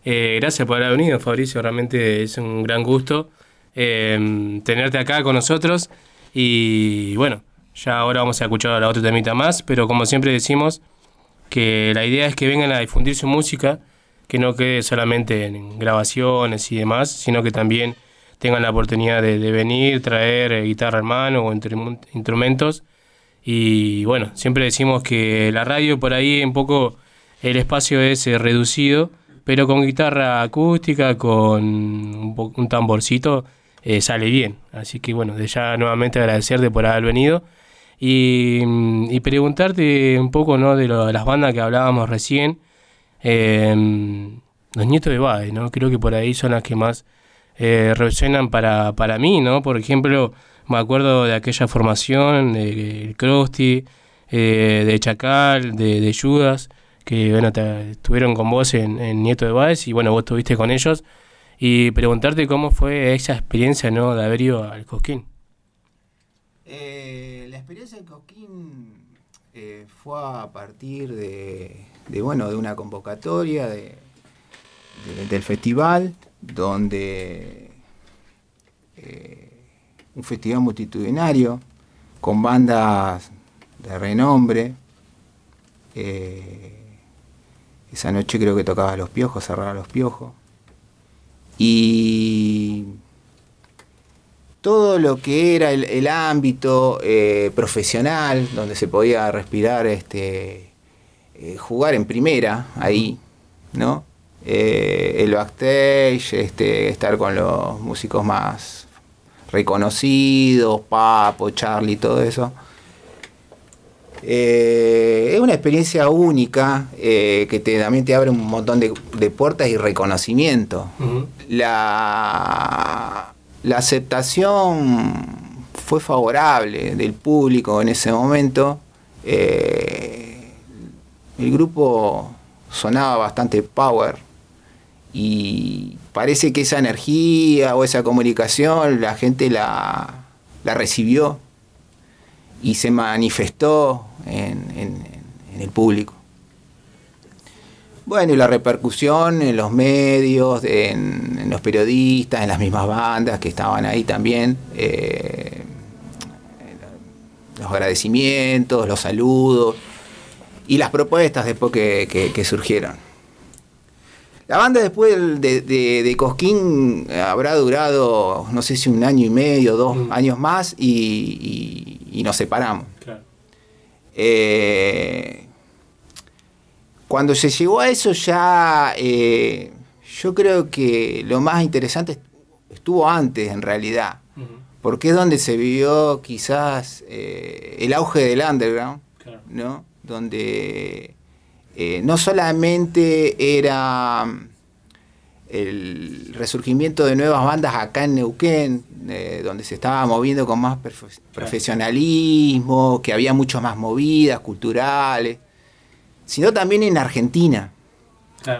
Eh, gracias por haber venido, Fabricio. Realmente es un gran gusto eh, tenerte acá con nosotros. Y bueno, ya ahora vamos a escuchar la otra temita más, pero como siempre decimos, que la idea es que vengan a difundir su música, que no quede solamente en grabaciones y demás, sino que también tengan la oportunidad de, de venir, traer eh, guitarra hermano o intru- instrumentos. Y bueno, siempre decimos que la radio por ahí un poco el espacio es eh, reducido, pero con guitarra acústica, con un, un tamborcito, eh, sale bien. Así que bueno, de ya nuevamente agradecerte por haber venido y, mm, preguntarte un poco ¿no? de, lo- las bandas que hablábamos recién. Eh, los nietos de Bade, ¿no? Creo que por ahí son las que más eh, resuenan para, para mí, ¿no? Por ejemplo, me acuerdo de aquella formación, de el Krusty, eh, de Chacal, de, de Judas, que bueno, te- estuvieron con vos en, Nieto de Báez y bueno, vos estuviste con ellos. Y preguntarte cómo fue esa experiencia, ¿no? De haber al Cosquín. Eh, la experiencia en Cosquín eh, fue a partir de, de, bueno, de una convocatoria de, de- del festival, donde un festival multitudinario con bandas de renombre. eh, esa noche creo que tocaba Los Piojos, cerraba Los Piojos. Y todo lo que era el, ámbito eh, profesional, donde se podía respirar, este, eh, jugar en primera ahí, ¿no? El backstage, este, estar con los músicos más reconocidos, Papo, Charlie, todo eso. Eh, es una experiencia única eh, que te, también te abre un montón de, de puertas y reconocimiento. la, la aceptación fue favorable del público en ese momento. Eh, el grupo sonaba bastante power y parece que esa energía o esa comunicación la gente la, recibió y se manifestó en, el público. Bueno, y la repercusión en los medios, en, los periodistas, en las mismas bandas que estaban ahí también, eh, los agradecimientos, los saludos y las propuestas después que- que surgieron. La banda después de, de- de Cosquín habrá durado, no sé si un año y medio, dos años más y, y- y nos separamos. Eh, cuando se llegó a eso ya, eh, yo creo que lo más interesante estuvo antes en realidad, porque es donde se vivió quizás eh, el auge del underground, ¿no? Donde eh, no solamente era mm, el resurgimiento de nuevas bandas acá en Neuquén, eh, donde se estaba moviendo con más profesionalismo, que había mucho más movidas culturales, sino también en Argentina,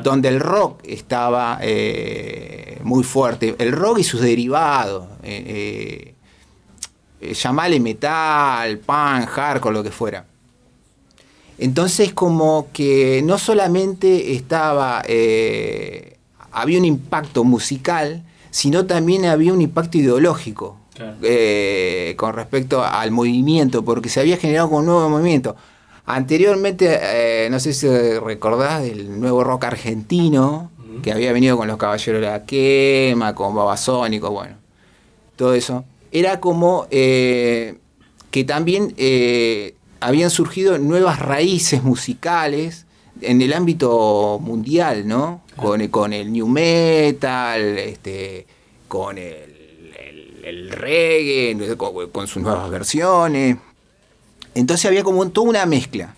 donde el rock estaba eh, muy fuerte, el rock y sus derivados, eh, llamale metal, punk, hardcore, lo que fuera. Entonces como que no solamente estaba, eh, había un impacto musical, sino también había un impacto ideológico eh, con respecto al movimiento, porque se había generado como un nuevo movimiento. Anteriormente, eh, no sé si recordás del nuevo rock argentino, que había venido con los Caballeros de la Quema, con Babasónico, bueno, todo eso. Era como que también habían surgido nuevas raíces musicales en el ámbito mundial, ¿no? Con, con el new metal, este, con el, el- el reggae, con, con sus nuevas versiones. Entonces había como toda una mezcla.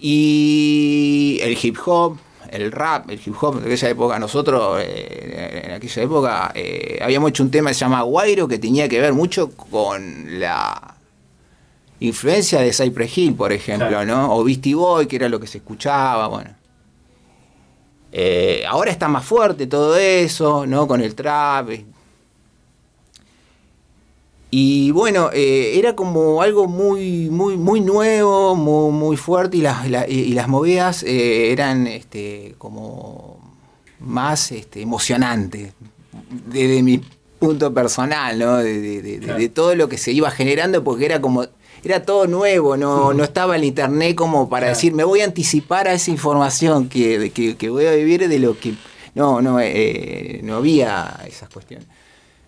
Y el hip hop, el rap, el hip hop de aquella época, nosotros eh, en aquella época eh, habíamos hecho un tema que se llama Guairo que tenía que ver mucho con la influencia de Cypress Hill, por ejemplo, ¿no? O Beastie Boy, que era lo que se escuchaba, bueno. Eh, ahora está más fuerte todo eso, ¿no? Con el trap. eh. Y bueno, eh, era como algo muy, muy, muy nuevo, muy, muy fuerte y las, la- y- y las movidas eh, eran este, como más este, emocionantes desde mi punto personal, ¿no? De, de- de- de- de todo lo que se iba generando, porque era como, era todo nuevo, no, no estaba el internet como para decir, me voy a anticipar a esa información que, que, que voy a vivir de lo que. No, no, eh, no había esas cuestiones.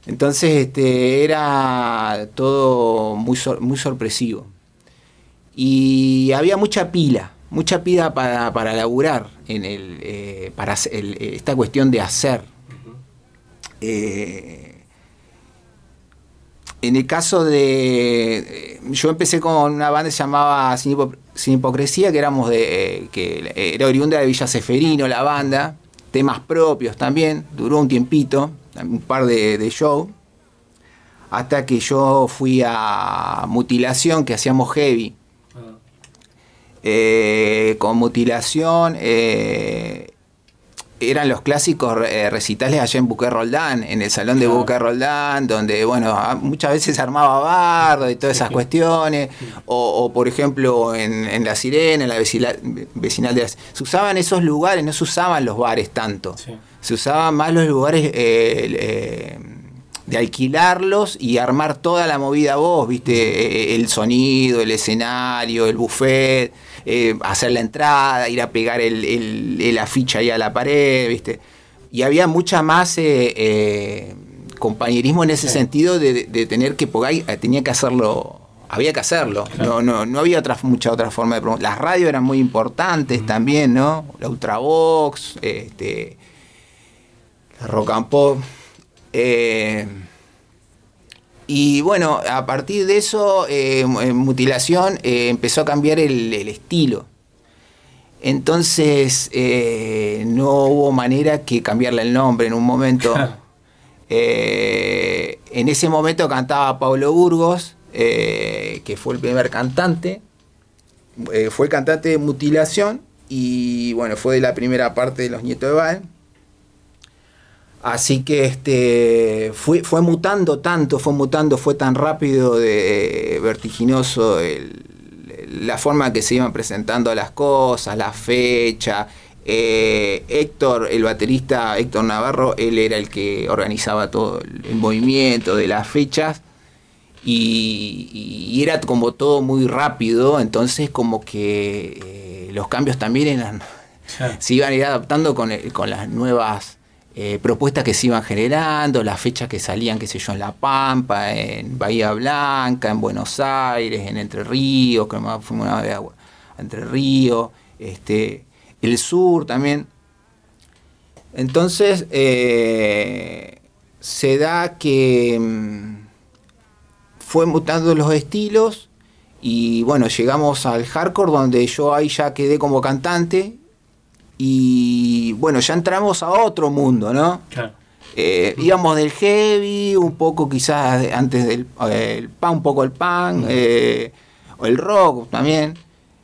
Entonces este, era todo muy, sor- muy sorpresivo. Y había mucha pila, mucha pila para, para laburar en el, eh, para el- eh, esta cuestión de hacer. Eh, en el caso de. eh, Yo empecé con una banda que se llamaba Sin, Hipo- Sin Hipocresía, que éramos de. eh, que era oriunda de Villa Seferino, la banda. Temas propios también. Duró un tiempito, un par de, de shows. Hasta que yo fui a Mutilación, que hacíamos heavy. Eh, con Mutilación. eh, eran los clásicos eh, recitales allá en Buque Roldán, en el salón de Buque Roldán, donde, bueno, muchas veces se armaba bardo y todas esas cuestiones, o, o, por ejemplo en, en La Sirena, en la vecina- vecinal de las... Se usaban esos lugares, no se usaban los bares tanto, se usaban más los lugares eh, eh, de alquilarlos y armar toda la movida vos, viste, el sonido, el escenario, el buffet, eh, hacer la entrada, ir a pegar el, el- el afiche ahí a la pared, viste. Y había mucha más eh, eh, compañerismo en ese sentido de, de tener que, porque tenía que hacerlo, había que hacerlo. No, no, no había otra, mucha otra forma de promover. Las radios eran muy importantes también, ¿no? La Ultravox, este, la Rock and Pop. Eh, y bueno, a partir de eso, eh, en Mutilación eh, empezó a cambiar el, el estilo. Entonces eh, no hubo manera que cambiarle el nombre en un momento. *laughs* Eh, en ese momento cantaba Pablo Burgos, eh, que fue el primer cantante. Eh, fue el cantante de Mutilación y bueno, fue de la primera parte de Los Nietos de Baal. Así que este fue, fue mutando tanto, fue mutando, fue tan rápido, de, vertiginoso el- la forma que se iban presentando las cosas, la fecha. Eh, Héctor, el baterista Héctor Navarro, él era el que organizaba todo el, movimiento de las fechas y, y era como todo muy rápido, entonces como que eh, los cambios también eran, se iban a ir adaptando con, el- con las nuevas eh, propuestas que se iban generando, las fechas que salían, qué sé yo, en La Pampa, en Bahía Blanca, en Buenos Aires, en Entre Ríos, que más fuimos una vez Entre Ríos, este, el sur también. Entonces, eh, se da que mm, fue mutando los estilos y bueno, llegamos al hardcore donde yo ahí ya quedé como cantante y bueno, ya entramos a otro mundo, ¿no? Claro. Eh, íbamos del heavy, un poco quizás antes del el punk, un poco el punk, eh, o el rock también,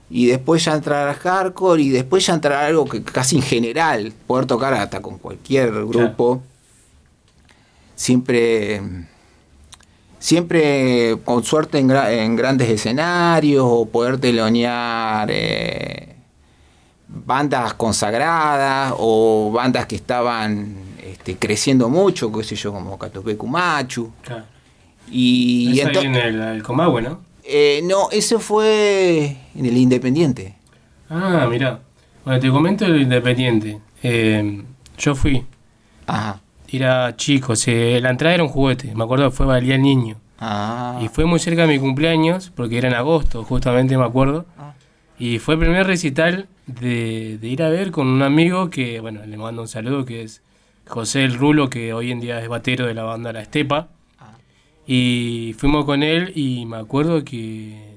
y después ya entrar al hardcore y después ya entrar a algo que casi en general, poder tocar hasta con cualquier grupo, siempre, siempre con suerte en, gra- en grandes escenarios o poder telonear. eh, bandas consagradas o bandas que estaban este, creciendo mucho, qué sé yo, como Catupe Cumachu. Claro. Y, ento- en el, el Comahue, ¿no? eh, no, eso fue en el Independiente. Ah, mirá. Bueno, te comento el Independiente. Eh, yo fui. Ajá. Era chico, se, la entrada era un juguete. Me acuerdo que fue Valía el Niño. Ah. Y fue muy cerca de mi cumpleaños, porque era en agosto, justamente me acuerdo. Y fue el primer recital de, de ir a ver con un amigo que, bueno, le mando un saludo, que es José el Rulo, que hoy en día es batero de la banda La Estepa. Y fuimos con él y me acuerdo que...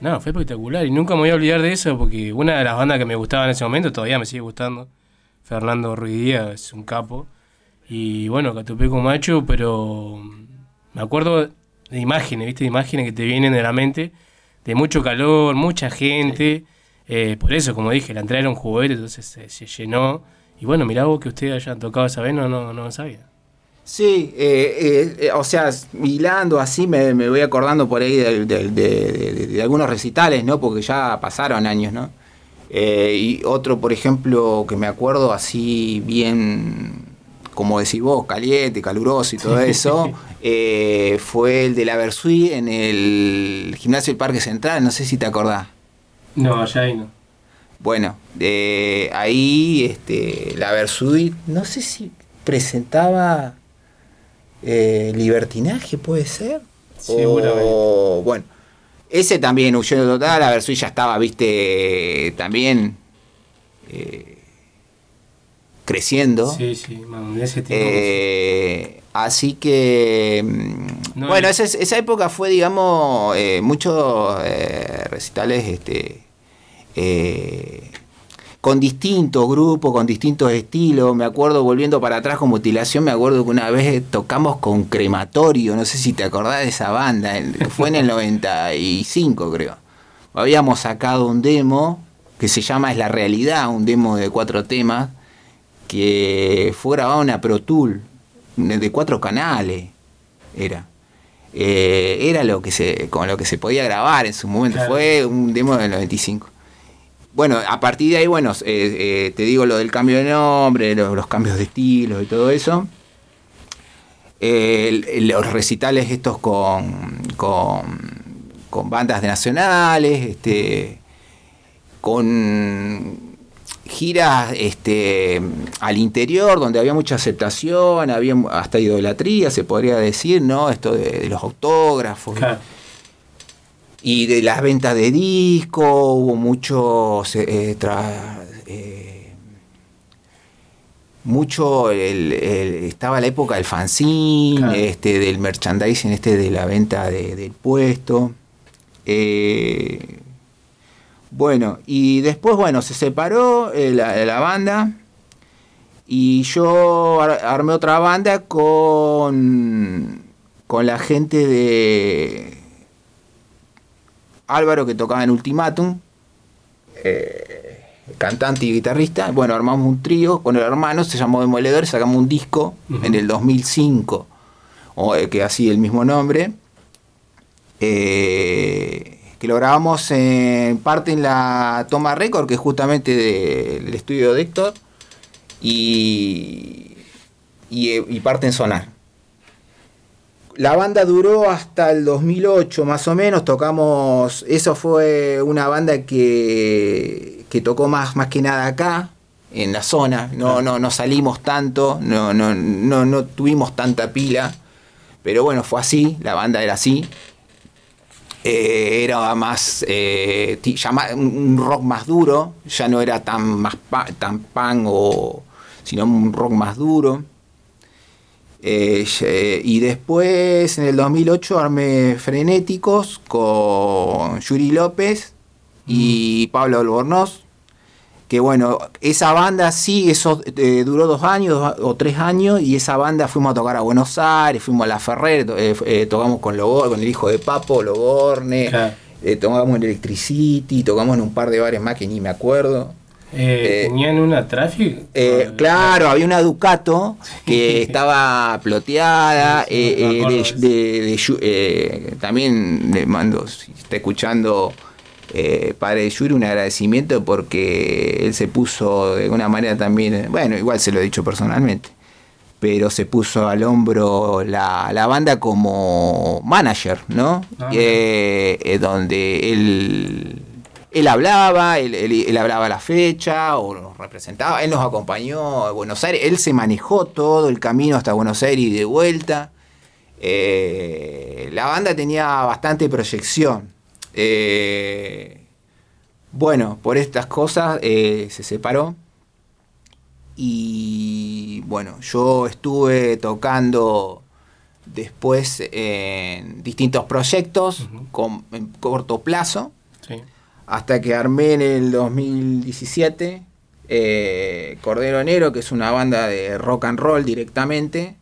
No, fue espectacular y nunca me voy a olvidar de eso porque una de las bandas que me gustaba en ese momento todavía me sigue gustando. Fernando Ruiz Díaz es un capo. Y bueno, Catupeco Macho, pero me acuerdo de imágenes, ¿viste? De imágenes que te vienen de la mente, de mucho calor, mucha gente. Eh, por eso, como dije, la entrada era un juguete, entonces se, se llenó. Y bueno, mirá vos que ustedes hayan tocado esa vez, no, no, sabía. Sí, eh, eh, eh, o sea, hilando así me, me voy acordando por ahí de, de- de- de- de algunos recitales, ¿no? Porque ya pasaron años, ¿no? Eh, y otro, por ejemplo, que me acuerdo así bien, como decís vos, caliente, caluroso y todo eso, *laughs* eh, fue el de la Versuit en el gimnasio del Parque Central, no sé si te acordás. No, allá ahí no. Bueno, de ahí este, la Versuit, no sé si presentaba eh, libertinaje, puede ser. Seguramente. O, bueno, ese también huyendo total, la Versuit ya estaba, viste, también eh, creciendo. Sí, sí, man, ese tiempo. Eh, así que, mm, No, bueno, esa, esa época fue, digamos, eh, muchos eh, recitales este, eh, con distintos grupos, con distintos estilos. Me acuerdo, volviendo para atrás con Mutilación, me acuerdo que una vez tocamos con Crematorio, no sé si te acordás de esa banda, fue en el *laughs* 95 creo. Habíamos sacado un demo que se llama Es la Realidad, un demo de cuatro temas, que fue grabado en una Pro Tool, de de cuatro canales, era. Eh, era lo que se, con lo que se podía grabar en su momento, Claro. fue un demo del 95. Bueno, a partir de ahí, bueno, eh, eh, te digo lo del cambio de nombre, lo- los, cambios de estilo y todo eso. Eh, los recitales estos con, con, bandas de nacionales, este, con giras este, al interior donde había mucha aceptación, había hasta idolatría, se podría decir, ¿no? Esto de, los autógrafos. Y de las ventas de discos, hubo muchos eh, tra- eh, mucho el- el- estaba la época del fanzine, este, del merchandising, este de la venta de- del puesto. Eh, Bueno, y después, bueno, se separó eh, la, la banda y yo ar- armé otra banda con, con la gente de Álvaro que tocaba en Ultimatum, eh, cantante y guitarrista. Bueno, armamos un trío con el hermano, se llamó Demoledor, sacamos un disco en el 2005, o, eh, que así el mismo nombre. eh, que lo grabamos en parte en la Toma Record, que es justamente del estudio de Héctor, y, y, y parte en Sonar. La banda duró hasta el 2008 más o menos, tocamos, eso fue una banda que, que tocó más, más que nada acá, en la zona, no, no, no salimos tanto, no, no, no, no tuvimos tanta pila, pero bueno, fue así, la banda era así, eh, era más eh, un rock más duro, ya no era tan más pa- tan pan o sino un rock más duro. Eh, y después en el 2008 armé Frenéticos con Yuri López y Pablo Albornoz. Que bueno, esa banda sí, eso eh, duró dos años dos- o tres años y esa banda fuimos a tocar a Buenos Aires, fuimos a La Ferrer, to- eh, tocamos con, Lobo, con el hijo de Papo, Loborne, eh, tocamos en Electricity, tocamos en un par de bares más que ni me acuerdo. Eh, ¿Tenían una traffic? Eh, claro, había una Ducato que estaba ploteada. eh, eh, de- de- de Yu- eh, también le mando, si está escuchando, eh, padre de Yuri, un agradecimiento porque él se puso de alguna manera también, bueno, igual se lo he dicho personalmente, pero se puso al hombro la, la banda como manager, ¿no? Ah, Eh, eh, donde él él hablaba, él, él- él hablaba la fecha o nos representaba, él nos acompañó a Buenos Aires, él se manejó todo el camino hasta Buenos Aires y de vuelta. Eh, la banda tenía bastante proyección. Eh, bueno, por estas cosas eh, se separó. Y bueno, yo estuve tocando después en distintos proyectos con, en corto plazo. Hasta que armé en el 2017 eh, Cordero Negro, que es una banda de rock and roll directamente.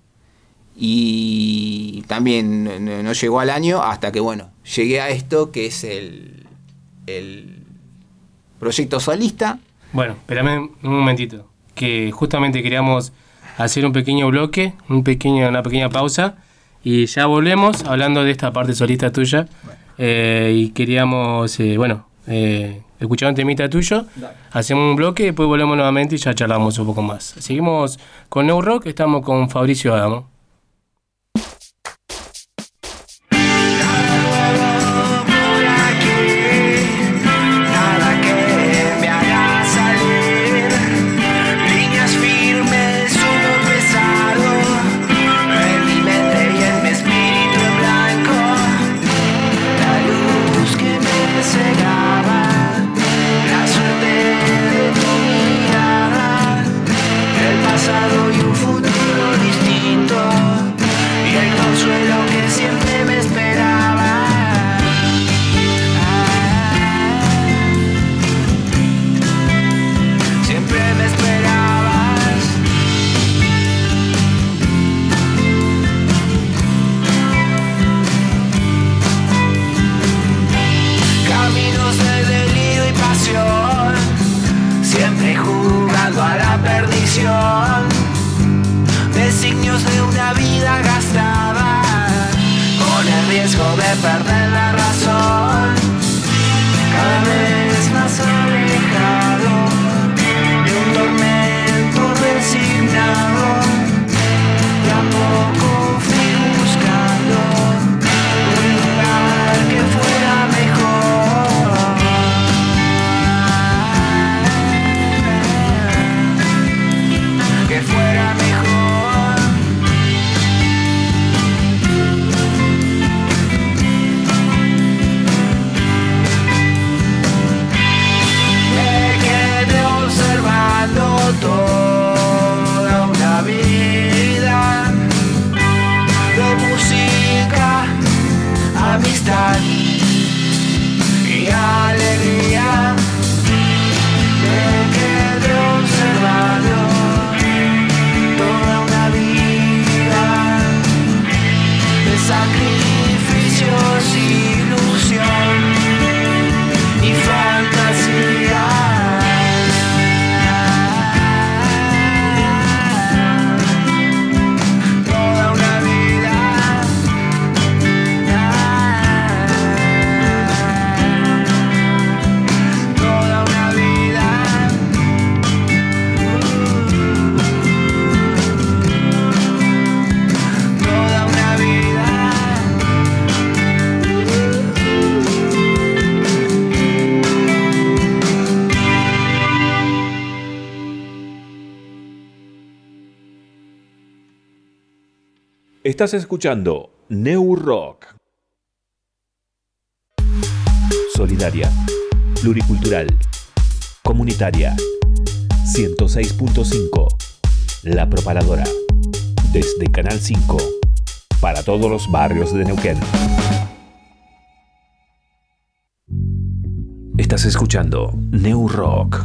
Y también no, no- no llegó al año hasta que, bueno, llegué a esto que es el, el proyecto solista. Bueno, espérame un momentito. Que justamente queríamos hacer un pequeño bloque, un pequeño, una pequeña pausa. Y ya volvemos hablando de esta parte solista tuya. Eh, y queríamos, eh, bueno, eh, escuchar un temita tuyo. Hacemos un bloque, después volvemos nuevamente y ya charlamos un poco más. Seguimos con New Rock, estamos con Fabricio Adamo. Estás escuchando New Rock. Solidaria, pluricultural, comunitaria. 106.5. La Propaladora. Desde Canal 5. Para todos los barrios de Neuquén. Estás escuchando New Rock.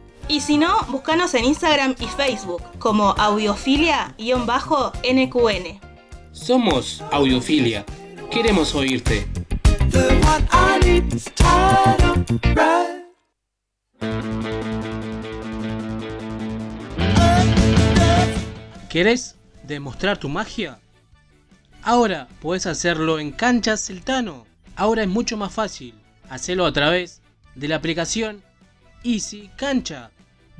Y si no, búscanos en Instagram y Facebook como audiofilia-nqn. Somos Audiofilia. Queremos oírte. ¿Querés demostrar tu magia? Ahora puedes hacerlo en Cancha Celtano. Ahora es mucho más fácil. Hacelo a través de la aplicación Easy Cancha.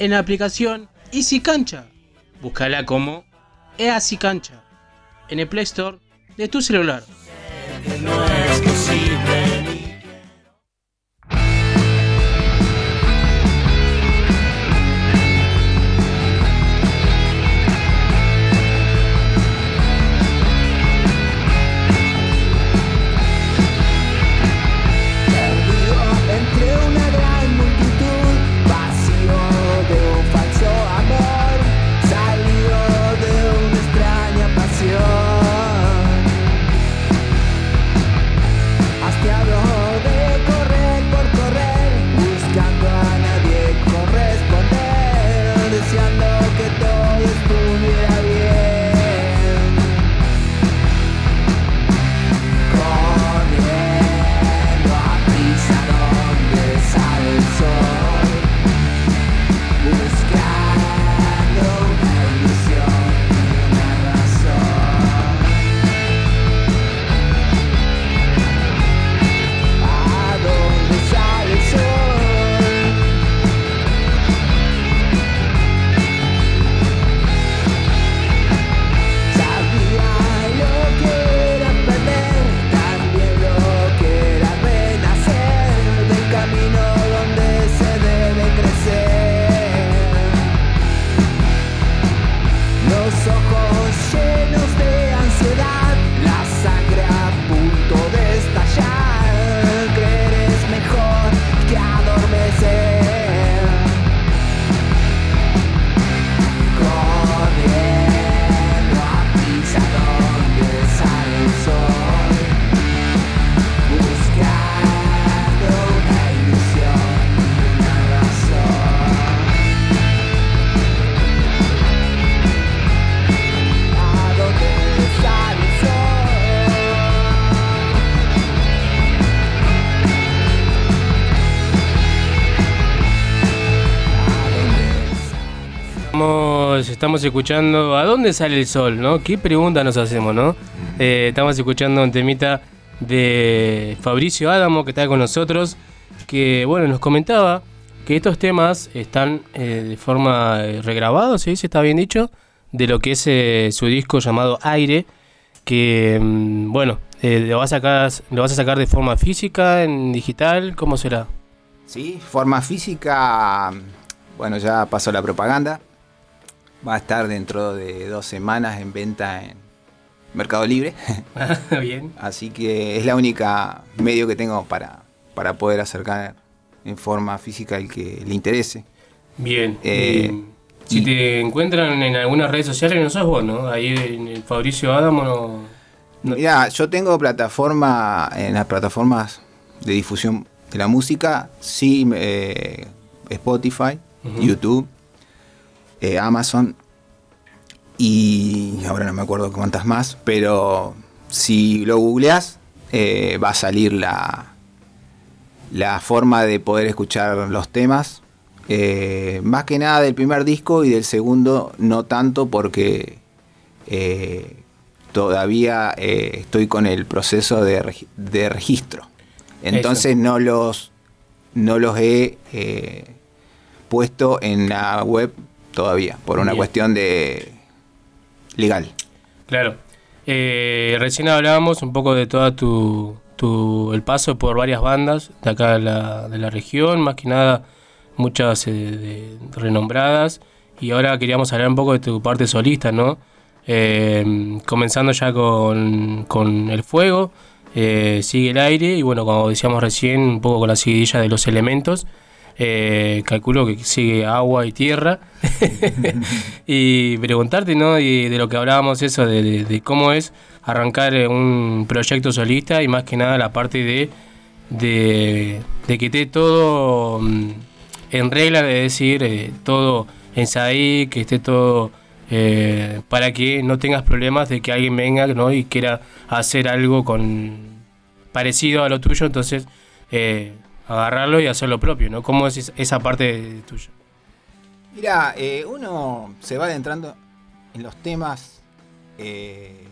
en la aplicación Easy Cancha. Búscala como Easy Cancha en el Play Store de tu celular. Estamos, escuchando ¿A dónde sale el sol? ¿no? ¿Qué pregunta nos hacemos? ¿no? Eh, estamos escuchando un temita de Fabricio Adamo que está con nosotros, que bueno, nos comentaba que estos temas están eh, de forma eh, regrabados, ¿sí? ¿Se está bien dicho? De lo que es eh, su disco llamado Aire, que mm, bueno, lo, vas a sacar, lo vas a sacar de forma física, en digital, ¿cómo será? Sí, forma física, bueno, ya pasó la propaganda. Va a estar dentro de dos semanas en venta en Mercado Libre. *laughs* Bien. Así que es la única medio que tengo para, para poder acercar en forma física el que le interese. Bien. Eh, Y- Si te encuentran en algunas redes sociales, no sos vos, ¿no? Ahí en el Fabricio Adamo no. Mira, yo tengo plataforma en las plataformas de difusión de la música, sí, eh, Spotify. YouTube, eh, Amazon y ahora no me acuerdo cuántas más, pero si lo googleás eh, va a salir la, la forma de poder escuchar los temas. eh, más que nada del primer disco y del segundo no tanto porque todavía estoy con el proceso de, de registro. Entonces no los, no los he puesto en la web todavía, por una Bien. cuestión de legal. Claro. Eh, recién hablábamos un poco de toda tu, tu- el paso por varias bandas de acá de la, de la región, más que nada muchas eh, de- renombradas. Y ahora queríamos hablar un poco de tu parte solista, ¿no? Eh, comenzando ya con, con El Fuego, Sigue el Aire, y bueno, como decíamos recién, un poco con la seguidilla de los elementos. Eh, calculo que sigue agua y tierra. *laughs* y preguntarte, ¿no? Y de lo que hablábamos, eso, de, de- de cómo es arrancar eh, un proyecto solista y más que nada la parte de, de, de que esté todo mm, en regla, de decir, eh, todo en SAI, que esté todo eh, para que no tengas problemas de que alguien venga ¿no? y quiera hacer algo con parecido a lo tuyo, entonces eh, agarrarlo y hacer lo propio, ¿no? ¿Cómo es es- esa parte tuya? Mira, eh, uno se va adentrando en los temas eh,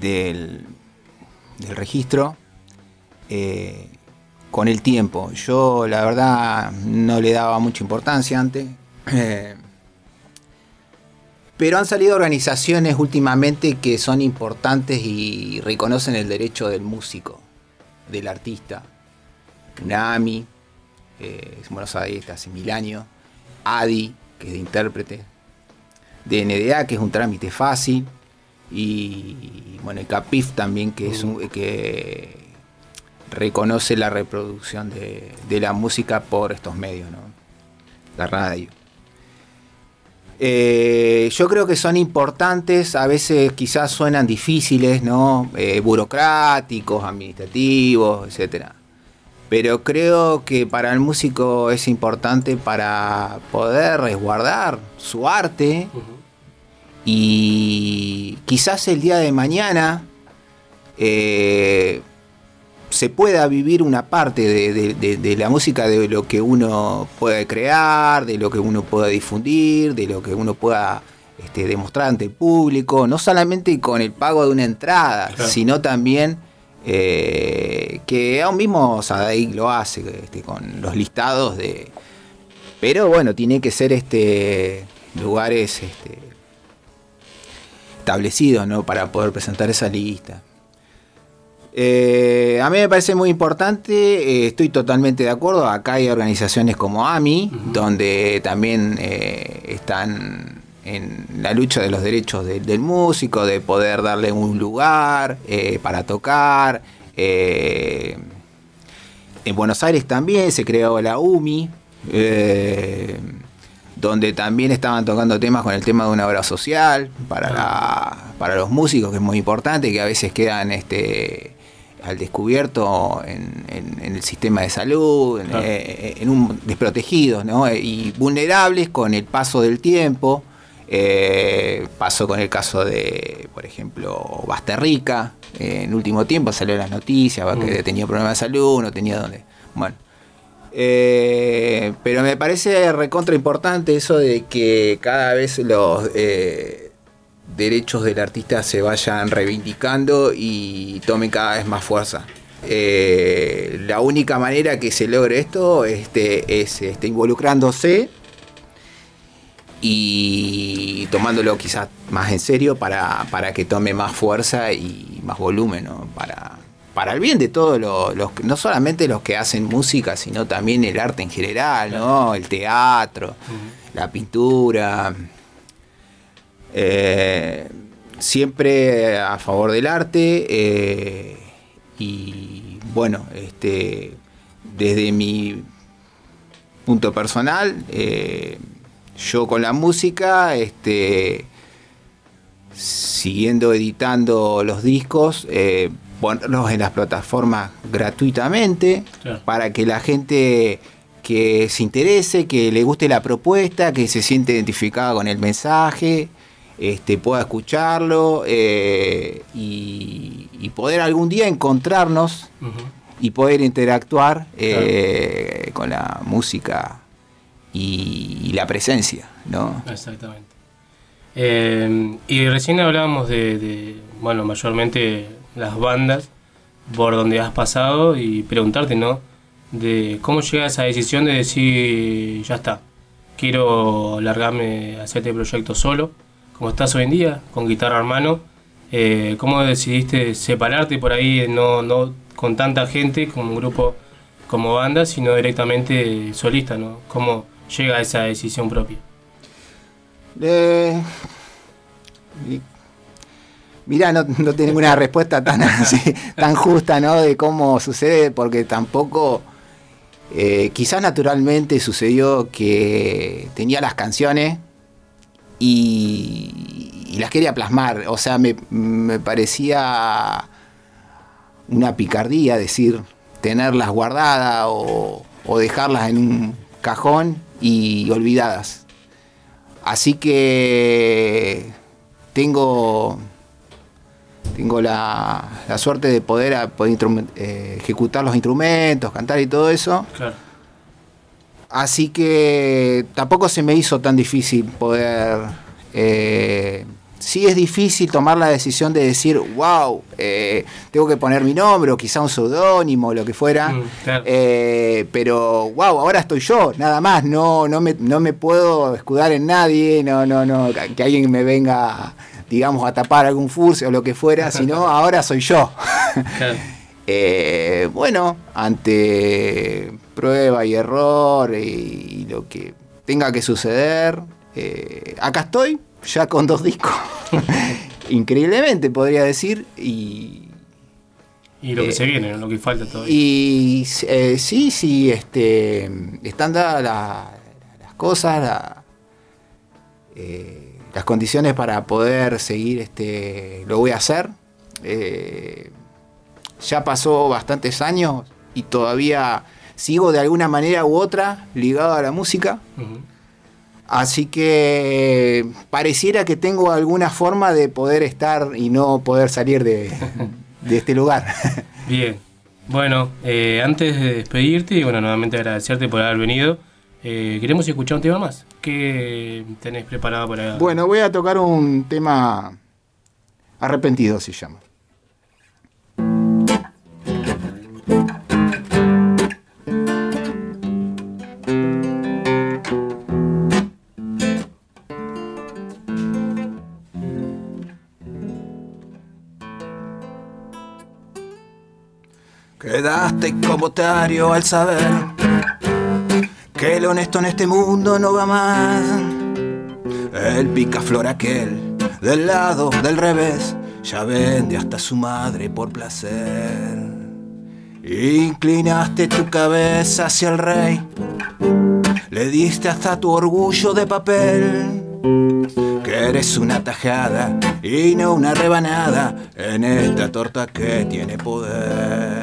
del, registro eh, con el tiempo. Yo la verdad no le daba mucha importancia antes. pero han salido organizaciones últimamente que son importantes y reconocen el derecho del músico, del artista. UNAMI, eh, en Buenos Aires hace mil años. ADI, que es de intérprete, DNDA, que es un trámite fácil, y bueno, el CAPIF también, que es un que reconoce la reproducción de, de la música por estos medios, ¿no? La radio. Eh, yo creo que son importantes, a veces quizás suenan difíciles, ¿no? Eh, burocráticos, administrativos, etcétera pero creo que para el músico es importante para poder resguardar su arte y quizás el día de mañana eh, se pueda vivir una parte de, de- de- de la música de lo que uno puede crear, de lo que uno pueda difundir, de lo que uno pueda este, demostrar ante el público, no solamente con el pago de una entrada, Claro. sino también eh, que aún mismo Sadaic lo hace este, con los listados de... Pero bueno, tiene que ser este lugares este, establecidos ¿no? para poder presentar esa lista. Eh, a mí me parece muy importante, eh, estoy totalmente de acuerdo. Acá hay organizaciones como AMI, donde también están en la lucha de los derechos de- del músico, de poder darle un lugar eh, para tocar. Eh, en Buenos Aires también se creó la UMI, eh, donde también estaban tocando temas con el tema de una obra social para, la- para los músicos, que es muy importante, que a veces quedan este, al descubierto en, en- en el sistema de salud, en, Claro. eh, en un desprotegidos ¿no? Y vulnerables con el paso del tiempo. Eh, pasó con el caso de, por ejemplo, Basterrica. Eh, en último tiempo salió en las noticias que Mm. tenía problemas de salud, no tenía dónde. Bueno. Eh, pero me parece recontra importante eso de que cada vez los eh, derechos del artista se vayan reivindicando y tomen cada vez más fuerza. La única manera que se logre esto este, es este, involucrándose y tomándolo quizás más en serio para, para que tome más fuerza y más volumen, ¿no? Para, para el bien de todos los, no solamente los que hacen música, sino también el arte en general, ¿no? El teatro, la pintura. Eh, siempre a favor del arte eh, y bueno, este, desde mi punto personal, eh, yo con la música, este, siguiendo editando los discos, eh, ponerlos en las plataformas gratuitamente Claro. para que la gente que se interese, que le guste la propuesta, que se siente identificada con el mensaje, este, pueda escucharlo eh, y, y poder algún día encontrarnos y poder interactuar eh, con la música y, la presencia, ¿no? Exactamente. Eh, y recién hablábamos de, bueno, mayormente las bandas por donde has pasado y preguntarte, ¿no? De cómo llega esa decisión de decir, ya está, quiero largarme a hacer este proyecto solo, como estás hoy en día, con guitarra en mano. Eh, ¿Cómo decidiste separarte por ahí, no, no con tanta gente, como un grupo, como banda, sino directamente solista, ¿no? ¿Cómo llega esa decisión propia? Eh, mirá, no, no tengo una *laughs* respuesta tan, así, tan justa, ¿no? De cómo sucede, porque tampoco, eh, quizás naturalmente sucedió que tenía las canciones y, y las quería plasmar. O sea, me, me parecía una picardía decir tenerlas guardadas o, o dejarlas en un cajón y olvidadas. Así que tengo, tengo la, la suerte de poder, a- poder eh, ejecutar los instrumentos, cantar y todo eso. Claro. Así que tampoco se me hizo tan difícil poder... eh, sí es difícil tomar la decisión de decir, wow, eh, tengo que poner mi nombre o quizá un seudónimo, lo que fuera. Mm, claro. Eh, pero wow, ahora estoy yo, nada más, no, no, me, no me puedo escudar en nadie, no, no, no, que alguien me venga, digamos, a tapar algún furcio o lo que fuera, *laughs* sino ahora soy yo. Claro. *laughs* Eh, bueno, ante prueba y error y, y lo que tenga que suceder, acá estoy, ya con dos discos. *laughs* Increíblemente podría decir, y Y lo que Eh, se viene, ¿no? lo que falta todavía. y eh, sí, sí, este, están dadas la- las cosas, la- eh, las condiciones para poder seguir, este, lo voy a hacer. Ya pasó bastantes años y todavía sigo de alguna manera u otra ligado a la música. Así que pareciera que tengo alguna forma de poder estar y no poder salir de, de este lugar. *laughs* Bien. Bueno, eh, antes de despedirte y bueno, nuevamente agradecerte por haber venido, eh, queremos escuchar un tema más. ¿Qué tenés preparado para.? Bueno, voy a tocar un tema arrepentido, se llama. Quedaste como otario al saber que lo honesto en este mundo no va más. El picaflor aquel, del lado del revés, ya vende hasta su madre por placer. Inclinaste tu cabeza hacia el rey, le diste hasta tu orgullo de papel. Que eres una tajada y no una rebanada en esta torta que tiene poder.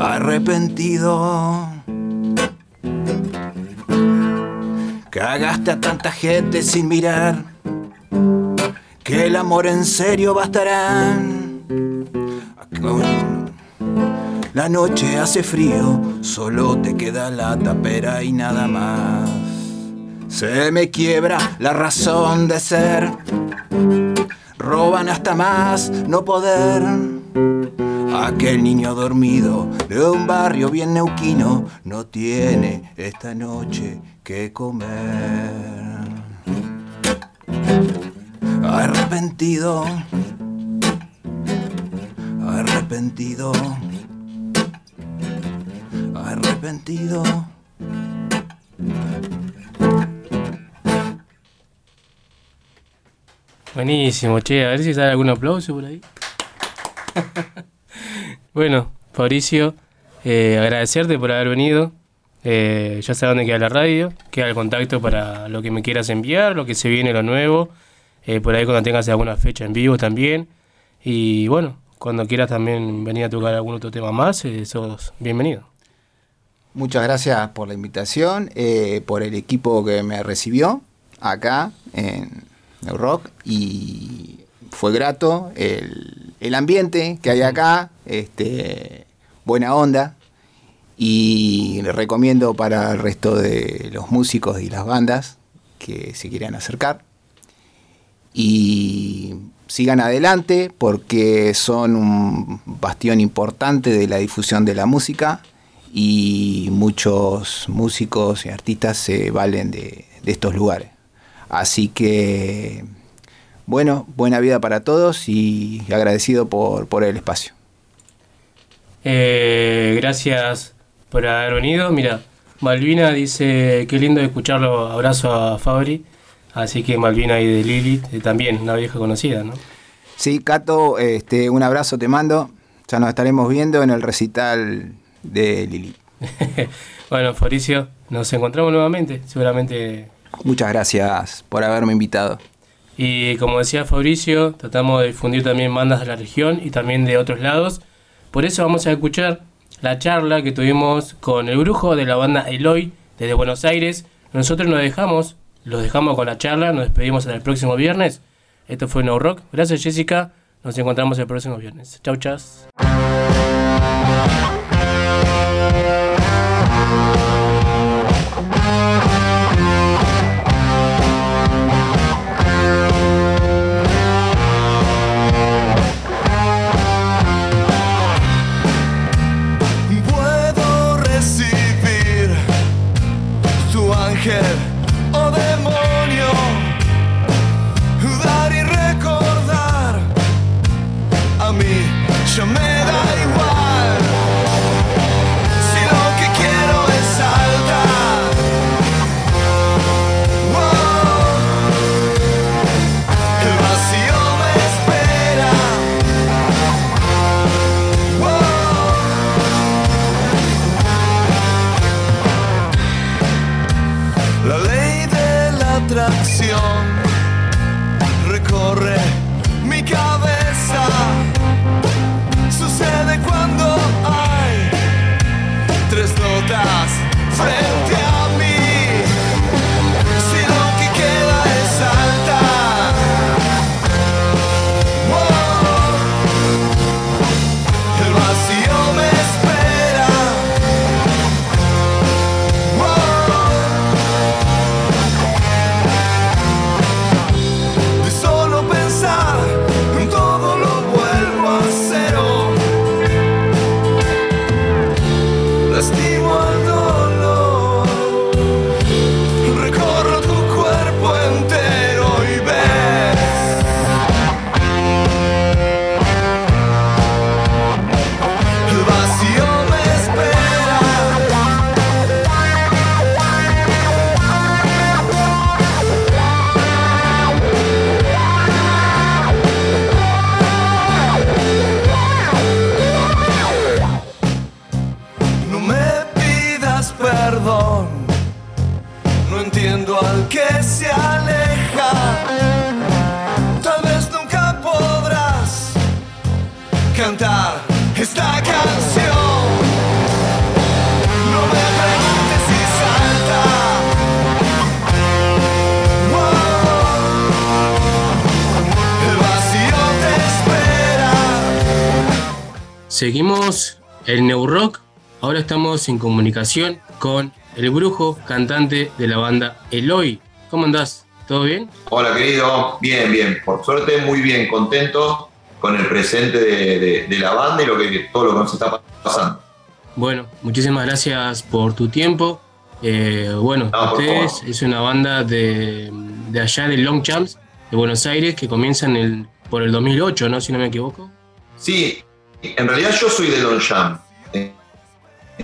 Arrepentido Cagaste a tanta gente sin mirar que el amor en serio bastará. La noche hace frío, solo te queda la tapera y nada más. Se me quiebra la razón de ser. Roban hasta más no poder. Aquel niño dormido de un barrio bien neuquino no tiene esta noche que comer. Arrepentido, arrepentido, arrepentido. Buenísimo, che, a ver si sale algún aplauso por ahí. *laughs* bueno, Fabricio, eh, agradecerte por haber venido. Eh, ya sabes dónde queda la radio, queda el contacto para lo que me quieras enviar, lo que se viene, lo nuevo. Eh, por ahí cuando tengas alguna fecha en vivo también. Y bueno, cuando quieras también venir a tocar algún otro tema más, sos bienvenido. Muchas gracias por la invitación, por el equipo que me recibió acá en el rock y fue grato el ambiente que hay acá, este, buena onda y recomiendo para el resto de los músicos y las bandas que se quieran acercar y sigan adelante porque son un bastión importante de la difusión de la música y muchos músicos y artistas se valen de, estos lugares. Así que, bueno, buena vida para todos y agradecido por el espacio. Eh, gracias por haber venido. Mira, Malvina dice, qué lindo escucharlo, abrazo a Fabri. Así que Malvina y de Lili, eh, también una vieja conocida, ¿no? Sí, Cato, este, un abrazo te mando. Ya nos estaremos viendo en el recital de Lili. *laughs* bueno, Fabricio, nos encontramos nuevamente, seguramente. Muchas gracias por haberme invitado. Y como decía Fabricio, tratamos de difundir también bandas de la región y también de otros lados. Por eso vamos a escuchar la charla que tuvimos con el brujo de la banda Eloy desde Buenos Aires. Nosotros nos dejamos, los dejamos con la charla, nos despedimos hasta el próximo viernes. Esto fue No Rock. Gracias Jessica, nos encontramos el próximo viernes. Chau, chas. Ahora estamos en comunicación con el brujo cantante de la banda Eloy. ¿Cómo andás? ¿Todo bien? Hola querido, bien, bien, por suerte muy bien, contento con el presente de, de- de la banda y lo que, todo lo que nos está pasando. Bueno, muchísimas gracias por tu tiempo. Eh, bueno, por ustedes es una banda de, de allá de Longchamps, de Buenos Aires, que comienza en el, por el 2008, ¿no? Si no me equivoco. Sí, en realidad yo soy de Don Jam.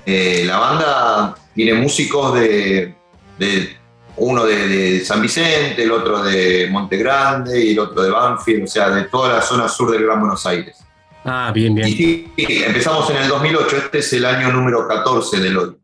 Eh, la banda tiene músicos de, de- uno de, de San Vicente, el otro de Monte Grande y el otro de Banfield, o sea, de toda la zona sur del Gran Buenos Aires. Ah, bien, bien. Y sí, empezamos en el 2008, este es el año número 14 del hoy.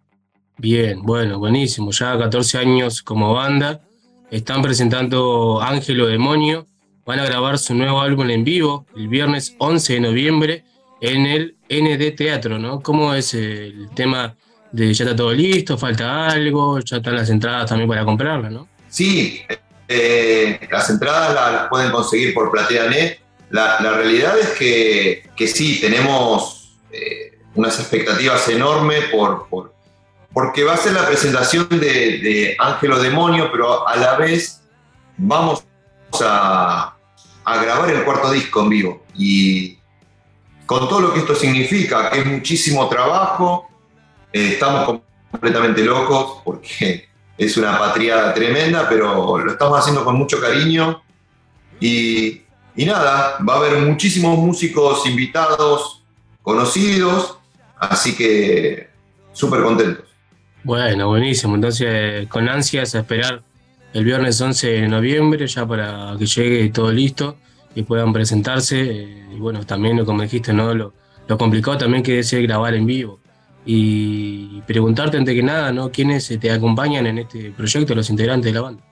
Bien, bueno, buenísimo. Ya 14 años como banda. Están presentando Ángelo Demonio. Van a grabar su nuevo álbum en vivo el viernes 11 de noviembre en el ND Teatro, ¿no? ¿Cómo es el tema de ya está todo listo? ¿Falta algo? ¿Ya están las entradas también para comprarlas, no? Sí, eh, las entradas la- las, pueden conseguir por PlateaNet. La, la realidad es que, que sí, tenemos eh, unas expectativas enormes por, por- porque va a ser la presentación de, de Ángelo Demonio, pero a la vez vamos a, a grabar el cuarto disco en vivo. Y con todo lo que esto significa, que es muchísimo trabajo, eh, estamos completamente locos porque *laughs* es una patriada tremenda, pero lo estamos haciendo con mucho cariño. Y, y nada, va a haber muchísimos músicos invitados, conocidos, así que súper contentos. Bueno, buenísimo. Entonces, con ansias a esperar el viernes 11 de noviembre, ya para que llegue todo listo y puedan presentarse. eh, Y bueno, también, como dijiste, ¿no? Lo, lo complicado también que es grabar en vivo. Y preguntarte antes que nada, ¿no? ¿Quiénes te acompañan en este proyecto, los integrantes de la banda?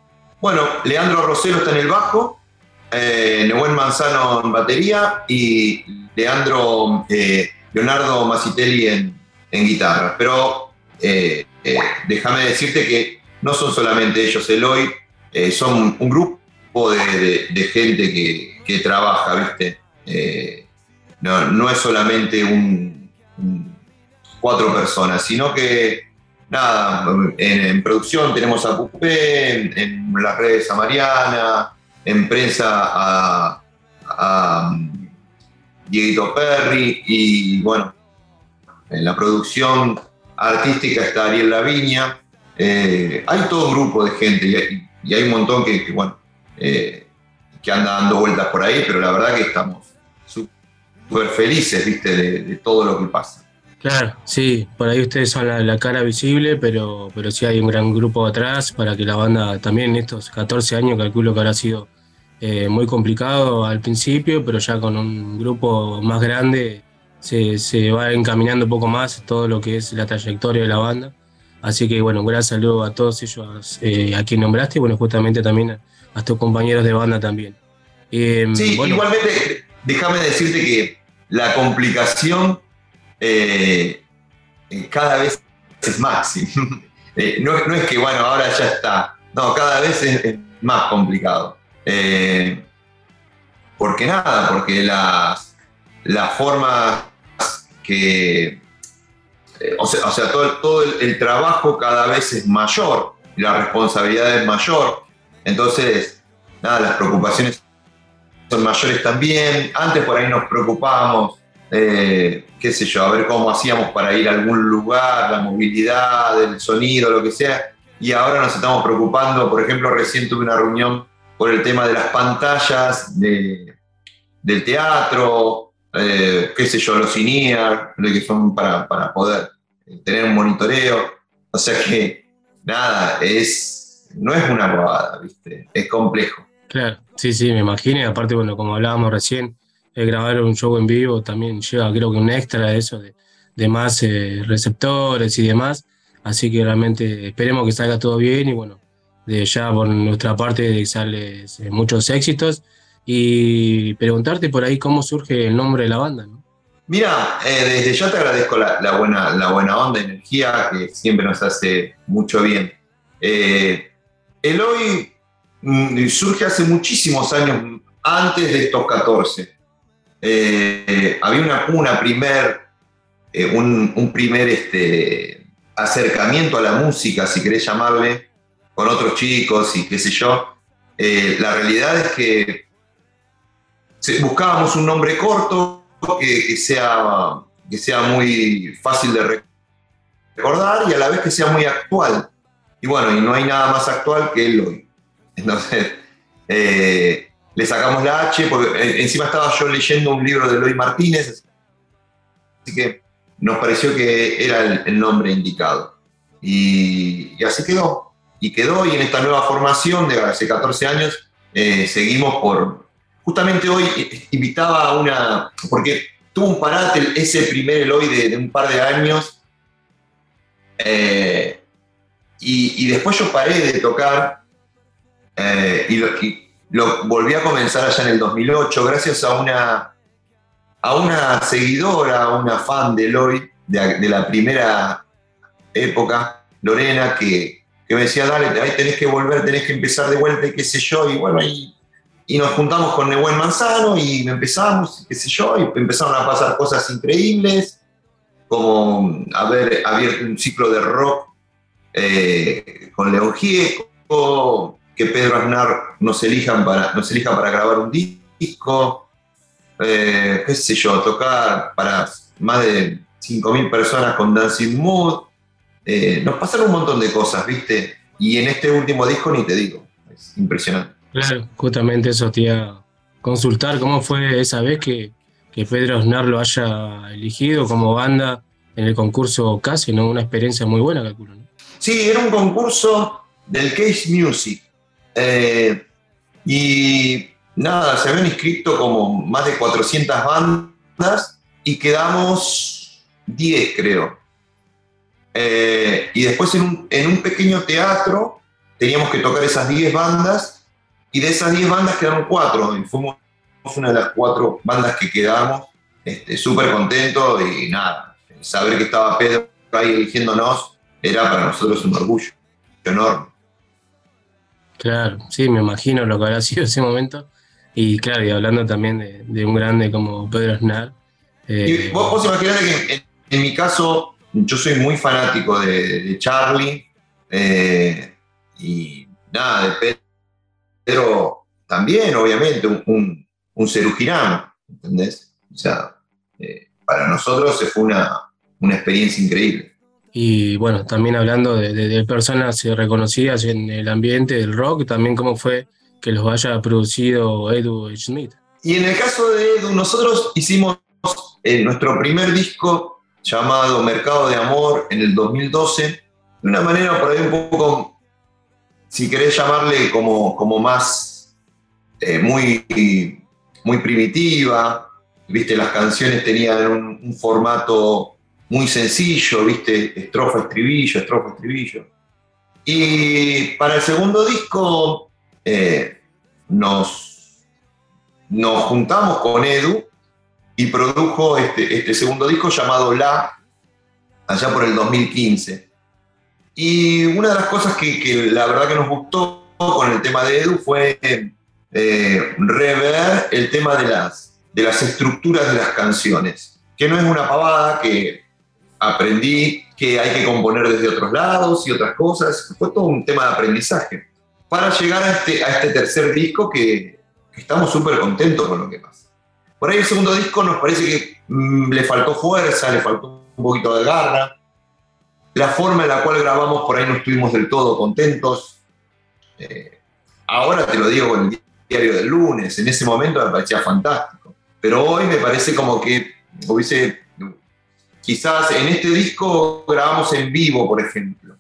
Bueno, Leandro Rosero está en el bajo, eh, Manzano en batería y Leandro eh, Leonardo Masitelli en, en guitarra. Pero eh, eh, déjame decirte que no son solamente ellos, Eloy, eh, son un grupo de gente que, que trabaja, ¿viste? Eh, no, no es solamente un, cuatro personas, sino que nada, en, producción tenemos a Pupé, en, las redes a Mariana, en prensa a, a um, Dieguito Perry y bueno, en la producción artística está Ariel Laviña. Eh, hay todo un grupo de gente y hay, un montón que, que, bueno, eh, que anda dando vueltas por ahí, pero la verdad que estamos súper felices, viste, de, todo lo que pasa. Claro, sí, por ahí ustedes son la, cara visible, pero, pero sí hay un gran grupo atrás para que la banda también estos 14 años calculo que habrá sido eh, muy complicado al principio, pero ya con un grupo más grande se, se va encaminando un poco más todo lo que es la trayectoria de la banda. Así que bueno, un gran saludo a todos ellos eh, a quien nombraste bueno, justamente también a, a tus compañeros de banda también. Eh, Sí, bueno, igualmente, déjame decirte que la complicación eh, cada vez es máxima. *laughs* Eh, no, no es que, bueno, ahora ya está. No, cada vez es, es más complicado. Eh, porque nada, porque las, las formas que. o sea, o sea, todo, el- todo el, el trabajo cada vez es mayor, la responsabilidad es mayor. Entonces, nada, las preocupaciones son mayores también. Antes por ahí nos preocupábamos, eh, qué sé yo, a ver cómo hacíamos para ir a algún lugar, la movilidad, el sonido, lo que sea. Y ahora nos estamos preocupando, por ejemplo, recién tuve una reunión por el tema de las pantallas de- del teatro, eh, qué sé yo, los INEAR, lo que son para, para poder eh, tener un monitoreo. O sea que, nada, es, no es una robada, ¿viste? Es complejo. Claro, sí, sí, me imagino. Y aparte, bueno, como hablábamos recién, eh, grabar un show en vivo también lleva, creo que un extra de eso, de, de más eh, receptores y demás. Así que realmente esperemos que salga todo bien y bueno, de ya por nuestra parte desearles eh, muchos éxitos y preguntarte por ahí cómo surge el nombre de la banda. ¿no? Mira, eh, desde ya te agradezco la, la buena, la buena onda, energía que siempre nos hace mucho bien. Eh, Eloy mm, surge hace muchísimos años, antes de estos 14. Eh, había una, una eh, un, primer este, acercamiento a la música, si querés llamarle, con otros chicos y qué sé yo. Eh, la realidad es que buscábamos un nombre corto que, sea, que sea muy fácil de re- recordar y a la vez que sea muy actual. Y bueno, y no hay nada más actual que el hoy. Entonces, *laughs* eh, le sacamos la H, porque eh, encima estaba yo leyendo un libro de Eloy Martínez, así que nos pareció que era el, nombre indicado. Y, así quedó. Y quedó, y en esta nueva formación de hace 14 años, eh, seguimos por, justamente hoy invitaba a una, porque tuvo un parate ese primer Eloy de, un par de años, Y, después yo paré de tocar eh, y, lo, volví a comenzar allá en el 2008 gracias a una, a una seguidora, a una fan de Eloy, de, la primera época, Lorena, que, que me decía, dale, ahí tenés que volver, tenés que empezar de vuelta y qué sé yo, y bueno, y, y nos juntamos con Nehuen Manzano y empezamos, qué sé yo, y empezaron a pasar cosas increíbles, como haber abierto un ciclo de rock eh, con León Gieco, que Pedro Aznar nos, elijan para, nos elija para grabar un disco, eh, qué sé yo, tocar para más de 5.000 personas con Dancing Mood. Eh, nos pasaron un montón de cosas, ¿viste? Y en este último disco ni te digo, es impresionante. Claro, justamente eso te iba a consultar cómo fue esa vez que, que Pedro Aznar lo haya elegido como banda en el concurso Casi, ¿no? Una experiencia muy buena, calculo. Sí, era un concurso del Case Music. Eh, y nada, se habían inscrito como más de 400 bandas y quedamos 10, creo. Eh, y después en un, en un pequeño teatro teníamos que tocar esas 10 bandas y de esas 10 bandas quedaron 4 y fuimos una de las 4 bandas que quedamos este, súper contentos y nada, saber que estaba Pedro ahí eligiéndonos era para nosotros un orgullo enorme. Claro, sí, me imagino lo que habrá *laughs* sido ese momento. Y claro, y hablando también de, de un grande como Pedro Aznar. eh, Y vos, vos imaginate que en, en mi caso, yo soy muy fanático de, de Charlie eh, y nada, de Pedro también, obviamente, un, un, un cerujirano, ¿entendés? O sea, eh, para nosotros se fue una, una experiencia increíble. Y bueno, también hablando de, personas reconocidas en el ambiente del rock, también cómo fue que los haya producido Edu Smith. Y en el caso de Edu, nosotros hicimos eh, nuestro primer disco llamado Mercado de Amor en el 2012, de una manera por ahí un poco, si querés llamarle como, como más, eh, muy, muy primitiva, viste, las canciones tenían un formato muy sencillo, viste, estrofa, estribillo, estrofa, estribillo. Y para el segundo disco eh, nos, nos juntamos con Edu y produjo este, este segundo disco llamado La, allá por el 2015. Y una de las cosas que, la verdad que nos gustó con el tema de Edu fue eh, rever el tema de las, de las estructuras de las canciones, que no es una pavada que aprendí que hay que componer desde otros lados y otras cosas, fue todo un tema de aprendizaje. Para llegar a este, a este tercer disco que, que estamos súper contentos con lo que pasa. Por ahí el segundo disco nos parece que mm, le faltó fuerza, le faltó un poquito de garra. La forma en la cual grabamos por ahí no estuvimos del todo contentos. Eh, ahora te lo digo con el diario del lunes, en ese momento me parecía fantástico. Pero hoy me parece como que hubiese, quizás en este disco grabamos en vivo, por ejemplo.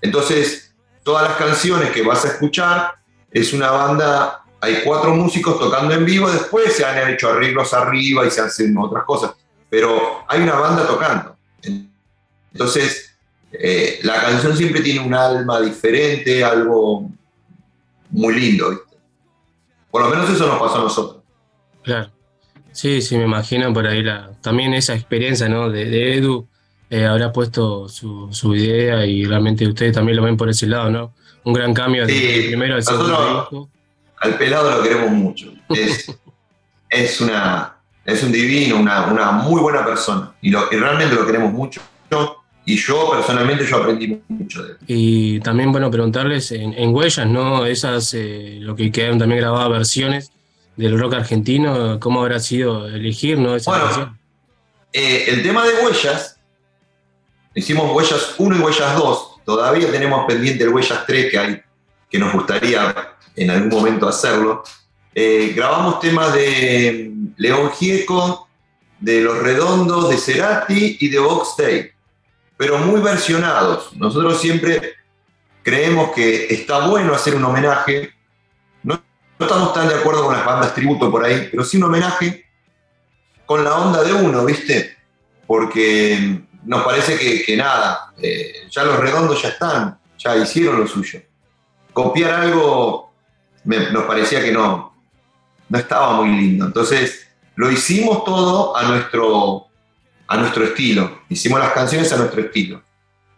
Entonces, todas las canciones que vas a escuchar es una banda hay cuatro músicos tocando en vivo, después se han hecho arreglos arriba y se hacen otras cosas, pero hay una banda tocando. Entonces, eh, la canción siempre tiene un alma diferente, algo muy lindo, ¿viste? Por lo menos eso nos pasó a nosotros. Claro. Sí, sí, me imagino por ahí la, también esa experiencia ¿no? de, de Edu eh, habrá puesto su, su idea y realmente ustedes también lo ven por ese lado, ¿no? Un gran cambio Sí, del primero al segundo. Al pelado lo queremos mucho. Es, *laughs* es, una, es un divino, una, una muy buena persona. Y, lo, y realmente lo queremos mucho. Y yo personalmente yo aprendí mucho de él. Y también, bueno, preguntarles en, en Huellas, ¿no? Esas, eh, lo que quedaron también grabadas versiones del rock argentino, ¿cómo habrá sido elegir, ¿no? Esa Bueno, canción? Eh, el tema de huellas, hicimos huellas 1 y huellas 2. Todavía tenemos pendiente el huellas 3 que, hay, que nos gustaría en algún momento hacerlo. Eh, grabamos temas de León Gieco, de Los Redondos, de Cerati y de Box Day, pero muy versionados. Nosotros siempre creemos que está bueno hacer un homenaje. No, estamos tan de acuerdo con las bandas tributo por ahí, pero sí un homenaje con la onda de uno, ¿viste? Porque nos parece que, nada, eh, ya los redondos ya están. ya hicieron lo suyo. Copiar algo me- nos parecía que no, no estaba muy lindo. Entonces lo hicimos todo a nuestro, a nuestro estilo. Hicimos las canciones a nuestro estilo.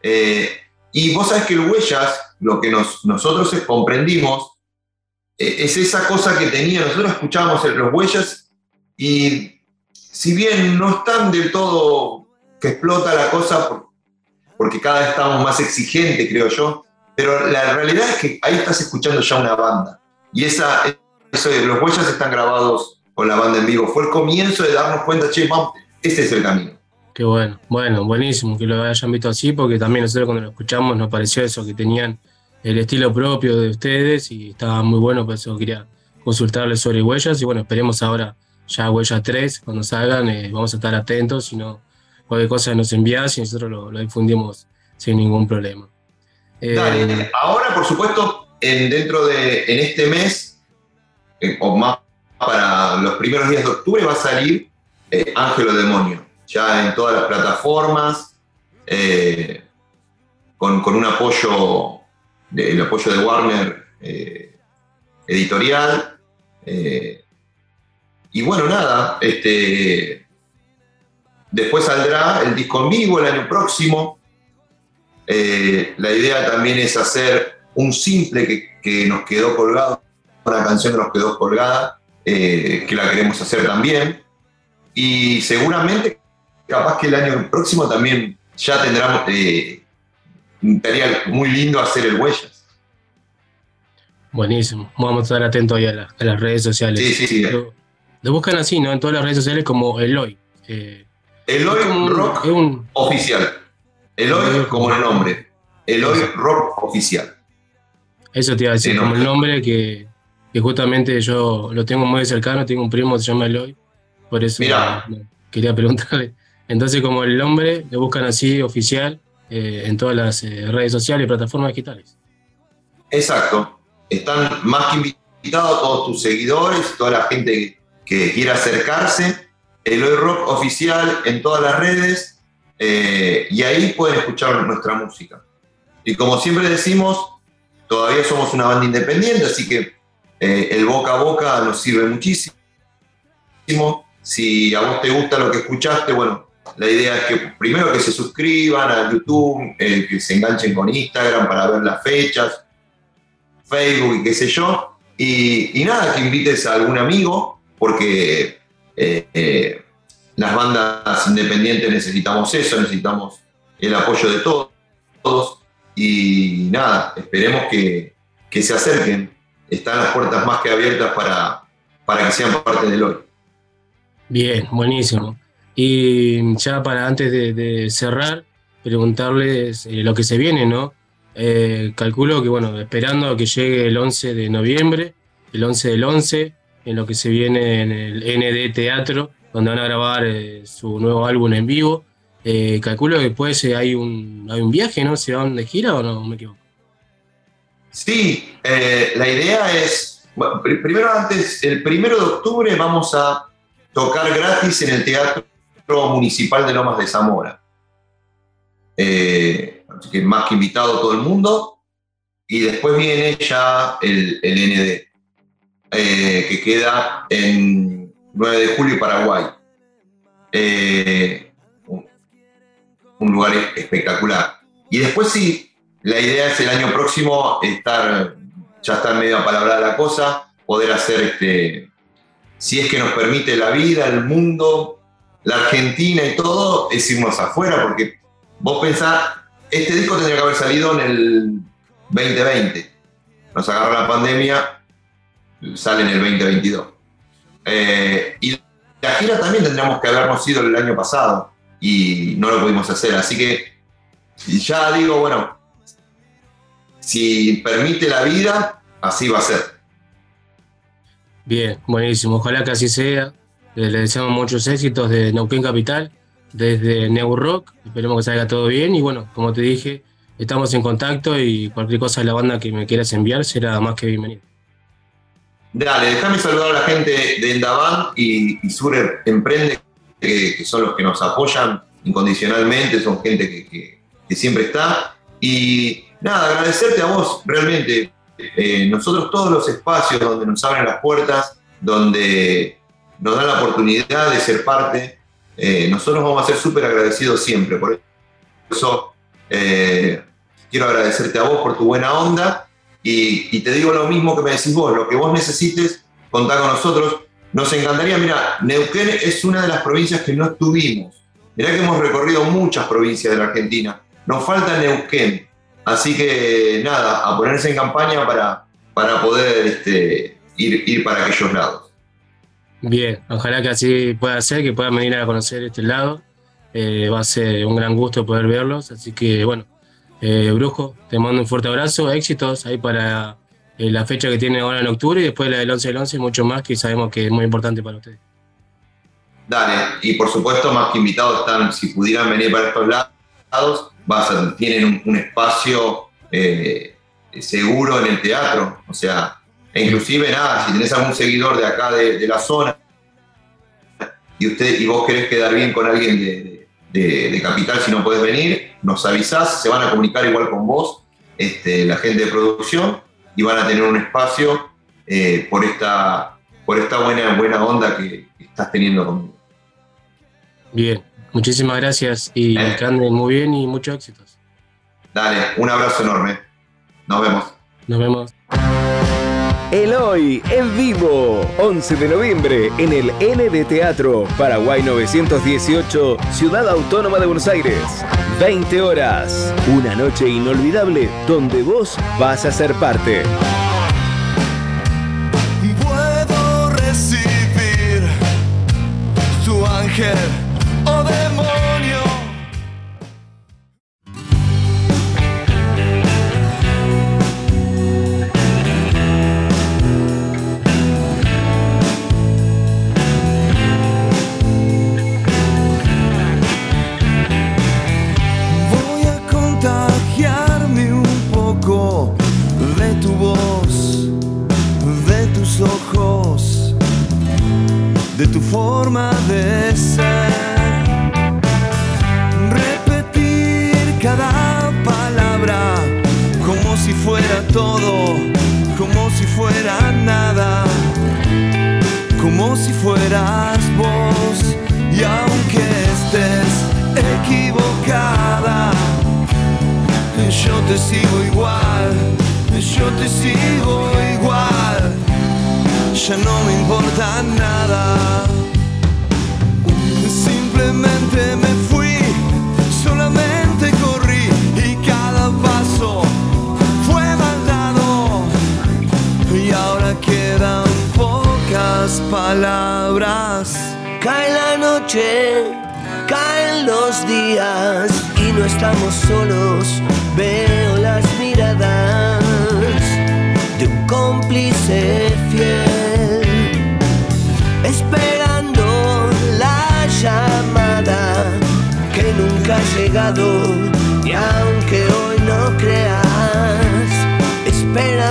Eh, y vos sabés que el Huellas, lo que nos, nosotros comprendimos, es esa cosa que tenía. Nosotros escuchábamos los Huellas y si bien no están del todo que explota la cosa, por- porque cada vez estamos más exigentes, creo yo, pero la realidad es que ahí estás escuchando ya una banda. Y esa, eso los Huellas están grabados con la banda en vivo. Fue el comienzo de darnos cuenta, che, vamos, este es el camino. Qué bueno, bueno, buenísimo que lo hayan visto así, porque también nosotros cuando lo escuchamos nos pareció eso, que tenían el estilo propio de ustedes y estaba muy bueno, por eso quería consultarles sobre Huellas y bueno, esperemos ahora ya Huellas 3, cuando salgan, eh, vamos a estar atentos, si no, cualquier cosa nos envías y nosotros lo, difundimos sin ningún problema. Eh, Dale, ahora por supuesto, en, dentro de, en este mes, eh, o más para los primeros días de octubre, va a salir Ángelo Demonio, ya en todas las plataformas, con, con un apoyo, de- el apoyo de Warner eh, editorial. eh, y bueno, nada, este, después saldrá el disco en el año próximo. Eh, la idea también es hacer un simple que, que nos quedó colgado, una canción que nos quedó colgada, que la queremos hacer también. Y seguramente, capaz que el año próximo también ya tendremos, estaría muy lindo hacer el Huellas. Buenísimo. Vamos a estar atentos ahí a, la- a las redes sociales. Sí, sí, sí. Lo, lo buscan así, ¿no? En todas las redes sociales como Eloy. Eh, Eloy un- Rock es un- Oficial. Eloy como el nombre. Eloy Rock Oficial. Eso te iba a decir, como el nombre que, que justamente yo lo tengo muy cercano, tengo un primo que se llama Eloy, por eso Mirá. quería preguntarle. Entonces, como el nombre, lo buscan así, oficial, eh, en todas las eh, redes sociales y plataformas digitales. Exacto. Están más que invitados todos tus seguidores, toda la gente que quiera acercarse. Eloy Rock oficial en todas las redes eh, y ahí pueden escuchar nuestra música. Y como siempre decimos, todavía somos una banda independiente, así que el boca a boca nos sirve muchísimo. Si a vos te gusta lo que escuchaste, bueno, la idea es que primero que se suscriban a YouTube, eh, que se enganchen con Instagram para ver las fechas, Facebook y qué sé yo. Y, nada, que invites a algún amigo, porque eh, eh, las bandas independientes necesitamos eso, necesitamos el apoyo de todos. todos. Y nada, esperemos que, que se acerquen. Están las puertas más que abiertas para, para que sean parte del hoy. Bien, buenísimo. Y ya para antes de, cerrar, preguntarles eh, lo que se viene, ¿no? Eh, calculo que, bueno, esperando a que llegue el 11 de noviembre, el 11 del 11, en lo que se viene en el ND Teatro, donde van a grabar eh, su nuevo álbum en vivo. Calculo que después hay, un, hay un viaje, ¿no? ¿Se van de gira o no me equivoco? Sí, la idea es, primero antes, el primero de octubre vamos a tocar gratis en el Teatro Municipal de Lomas de Zamora. Eh, así que más que invitado todo el mundo. Y después viene ya el, ND, eh, que queda en 9 de julio, Paraguay. Eh, un, un lugar espectacular. Y después sí, la idea es el año próximo estar, ya está medio apalabrada la cosa, poder hacer este, si es que nos permite la vida, el mundo, la Argentina y todo, es irnos afuera, porque vos pensás, este disco tendría que haber salido en el 2020. Nos agarra la pandemia, sale en el 2022. Eh, y la gira también tendríamos que habernos ido el año pasado y no lo pudimos hacer. Así que ya digo, bueno, si permite la vida, así va a ser. Bien, buenísimo. Ojalá que así sea. Eh, Le deseamos muchos éxitos de Neuquén Capital, desde Neu Rock. Esperemos que salga todo bien. Y bueno, como te dije, estamos en contacto y cualquier cosa de la banda que me quieras enviar será más que bienvenido. Dale, déjame saludar a la gente de Endavan y, Sur Emprende, que, son los que nos apoyan incondicionalmente, son gente que siempre está. Y nada, agradecerte a vos realmente. Eh, nosotros todos los espacios donde nos abren las puertas, donde nos dan la oportunidad de ser parte, eh, nosotros vamos a ser súper agradecidos siempre. Por eso eh, quiero agradecerte a vos por tu buena onda y, y te digo lo mismo que me decís vos, lo que vos necesites, contá con nosotros. Nos encantaría, mira, Neuquén es una de las provincias que no estuvimos. Mirá que hemos recorrido muchas provincias de la Argentina. Nos falta Neuquén. Así que nada, a ponerse en campaña para, para poder este, ir, ir para aquellos lados. Bien, ojalá que así pueda ser, que puedan venir a conocer este lado. Eh, va a ser un gran gusto poder verlos. Así que bueno, eh, Brujo, te mando un fuerte abrazo, éxitos ahí para eh, la fecha que tiene ahora en octubre y después la del 11 del 11, mucho más que sabemos que es muy importante para ustedes. Dale, y por supuesto, más que invitados están, si pudieran venir para estos lados, tienen un, espacio seguro en el teatro. O sea, e inclusive nada, si tenés algún seguidor de acá de, de la zona y usted y vos querés quedar bien con alguien de, de- de Capital si no podés venir, nos avisás, se van a comunicar igual con vos, este, la gente de producción, y van a tener un espacio eh, por esta, por esta buena, buena onda que estás teniendo conmigo. Bien, muchísimas gracias y que anden muy bien y muchos éxitos. Dale, un abrazo enorme. Nos vemos. Nos vemos. Eloy en vivo, 11 de noviembre en el ND Teatro, Paraguay 918, Ciudad Autónoma de Buenos Aires. 20 horas, una noche inolvidable donde vos vas a ser parte. Puedo recibir tu ángel forma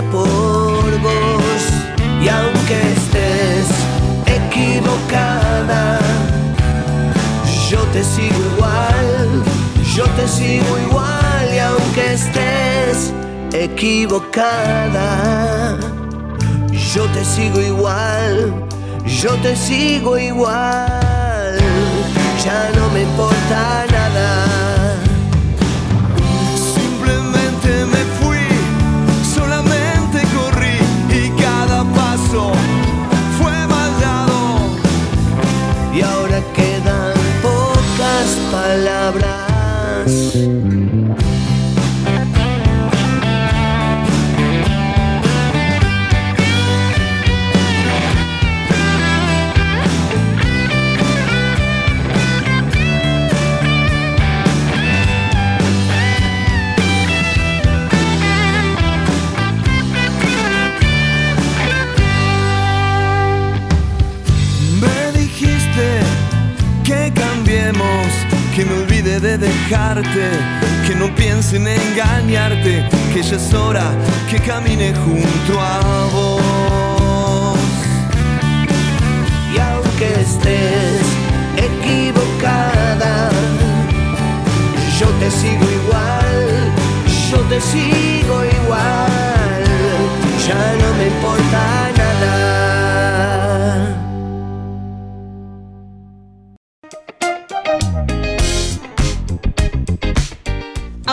por vos. Y aunque estés equivocada. Yo te sigo igual, yo te sigo igual y aunque estés equivocada, yo te sigo igual, yo te sigo igual, ya no me importa nada. Fue maldado. Y ahora quedan pocas palabras. que no piensen en engañarte, que ya es hora que camine junto a vos. Y aunque estés equivocada, yo te sigo igual, yo te sigo igual, ya no me importa nada.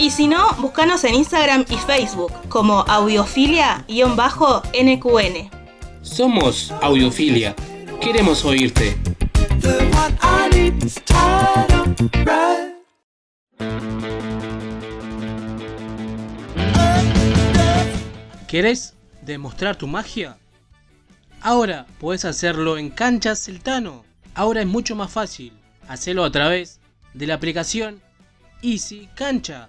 Y si no, búscanos en Instagram y Facebook como audiofilia-nqn. Somos Audiofilia. Queremos oírte. ¿Querés demostrar tu magia? Ahora puedes hacerlo en Cancha Celtano. Ahora es mucho más fácil. Hacelo a través de la aplicación Easy Cancha.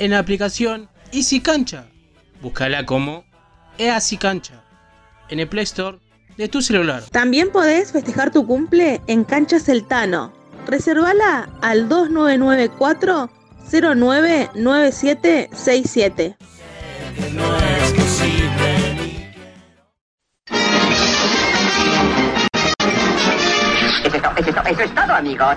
en la aplicación Easy Cancha. Búscala como Easy Cancha en el Play Store de tu celular. También podés festejar tu cumple en Cancha Celtano. Reservala al 2994 099767. Eso es, to- eso es to- eso es todo, amigos.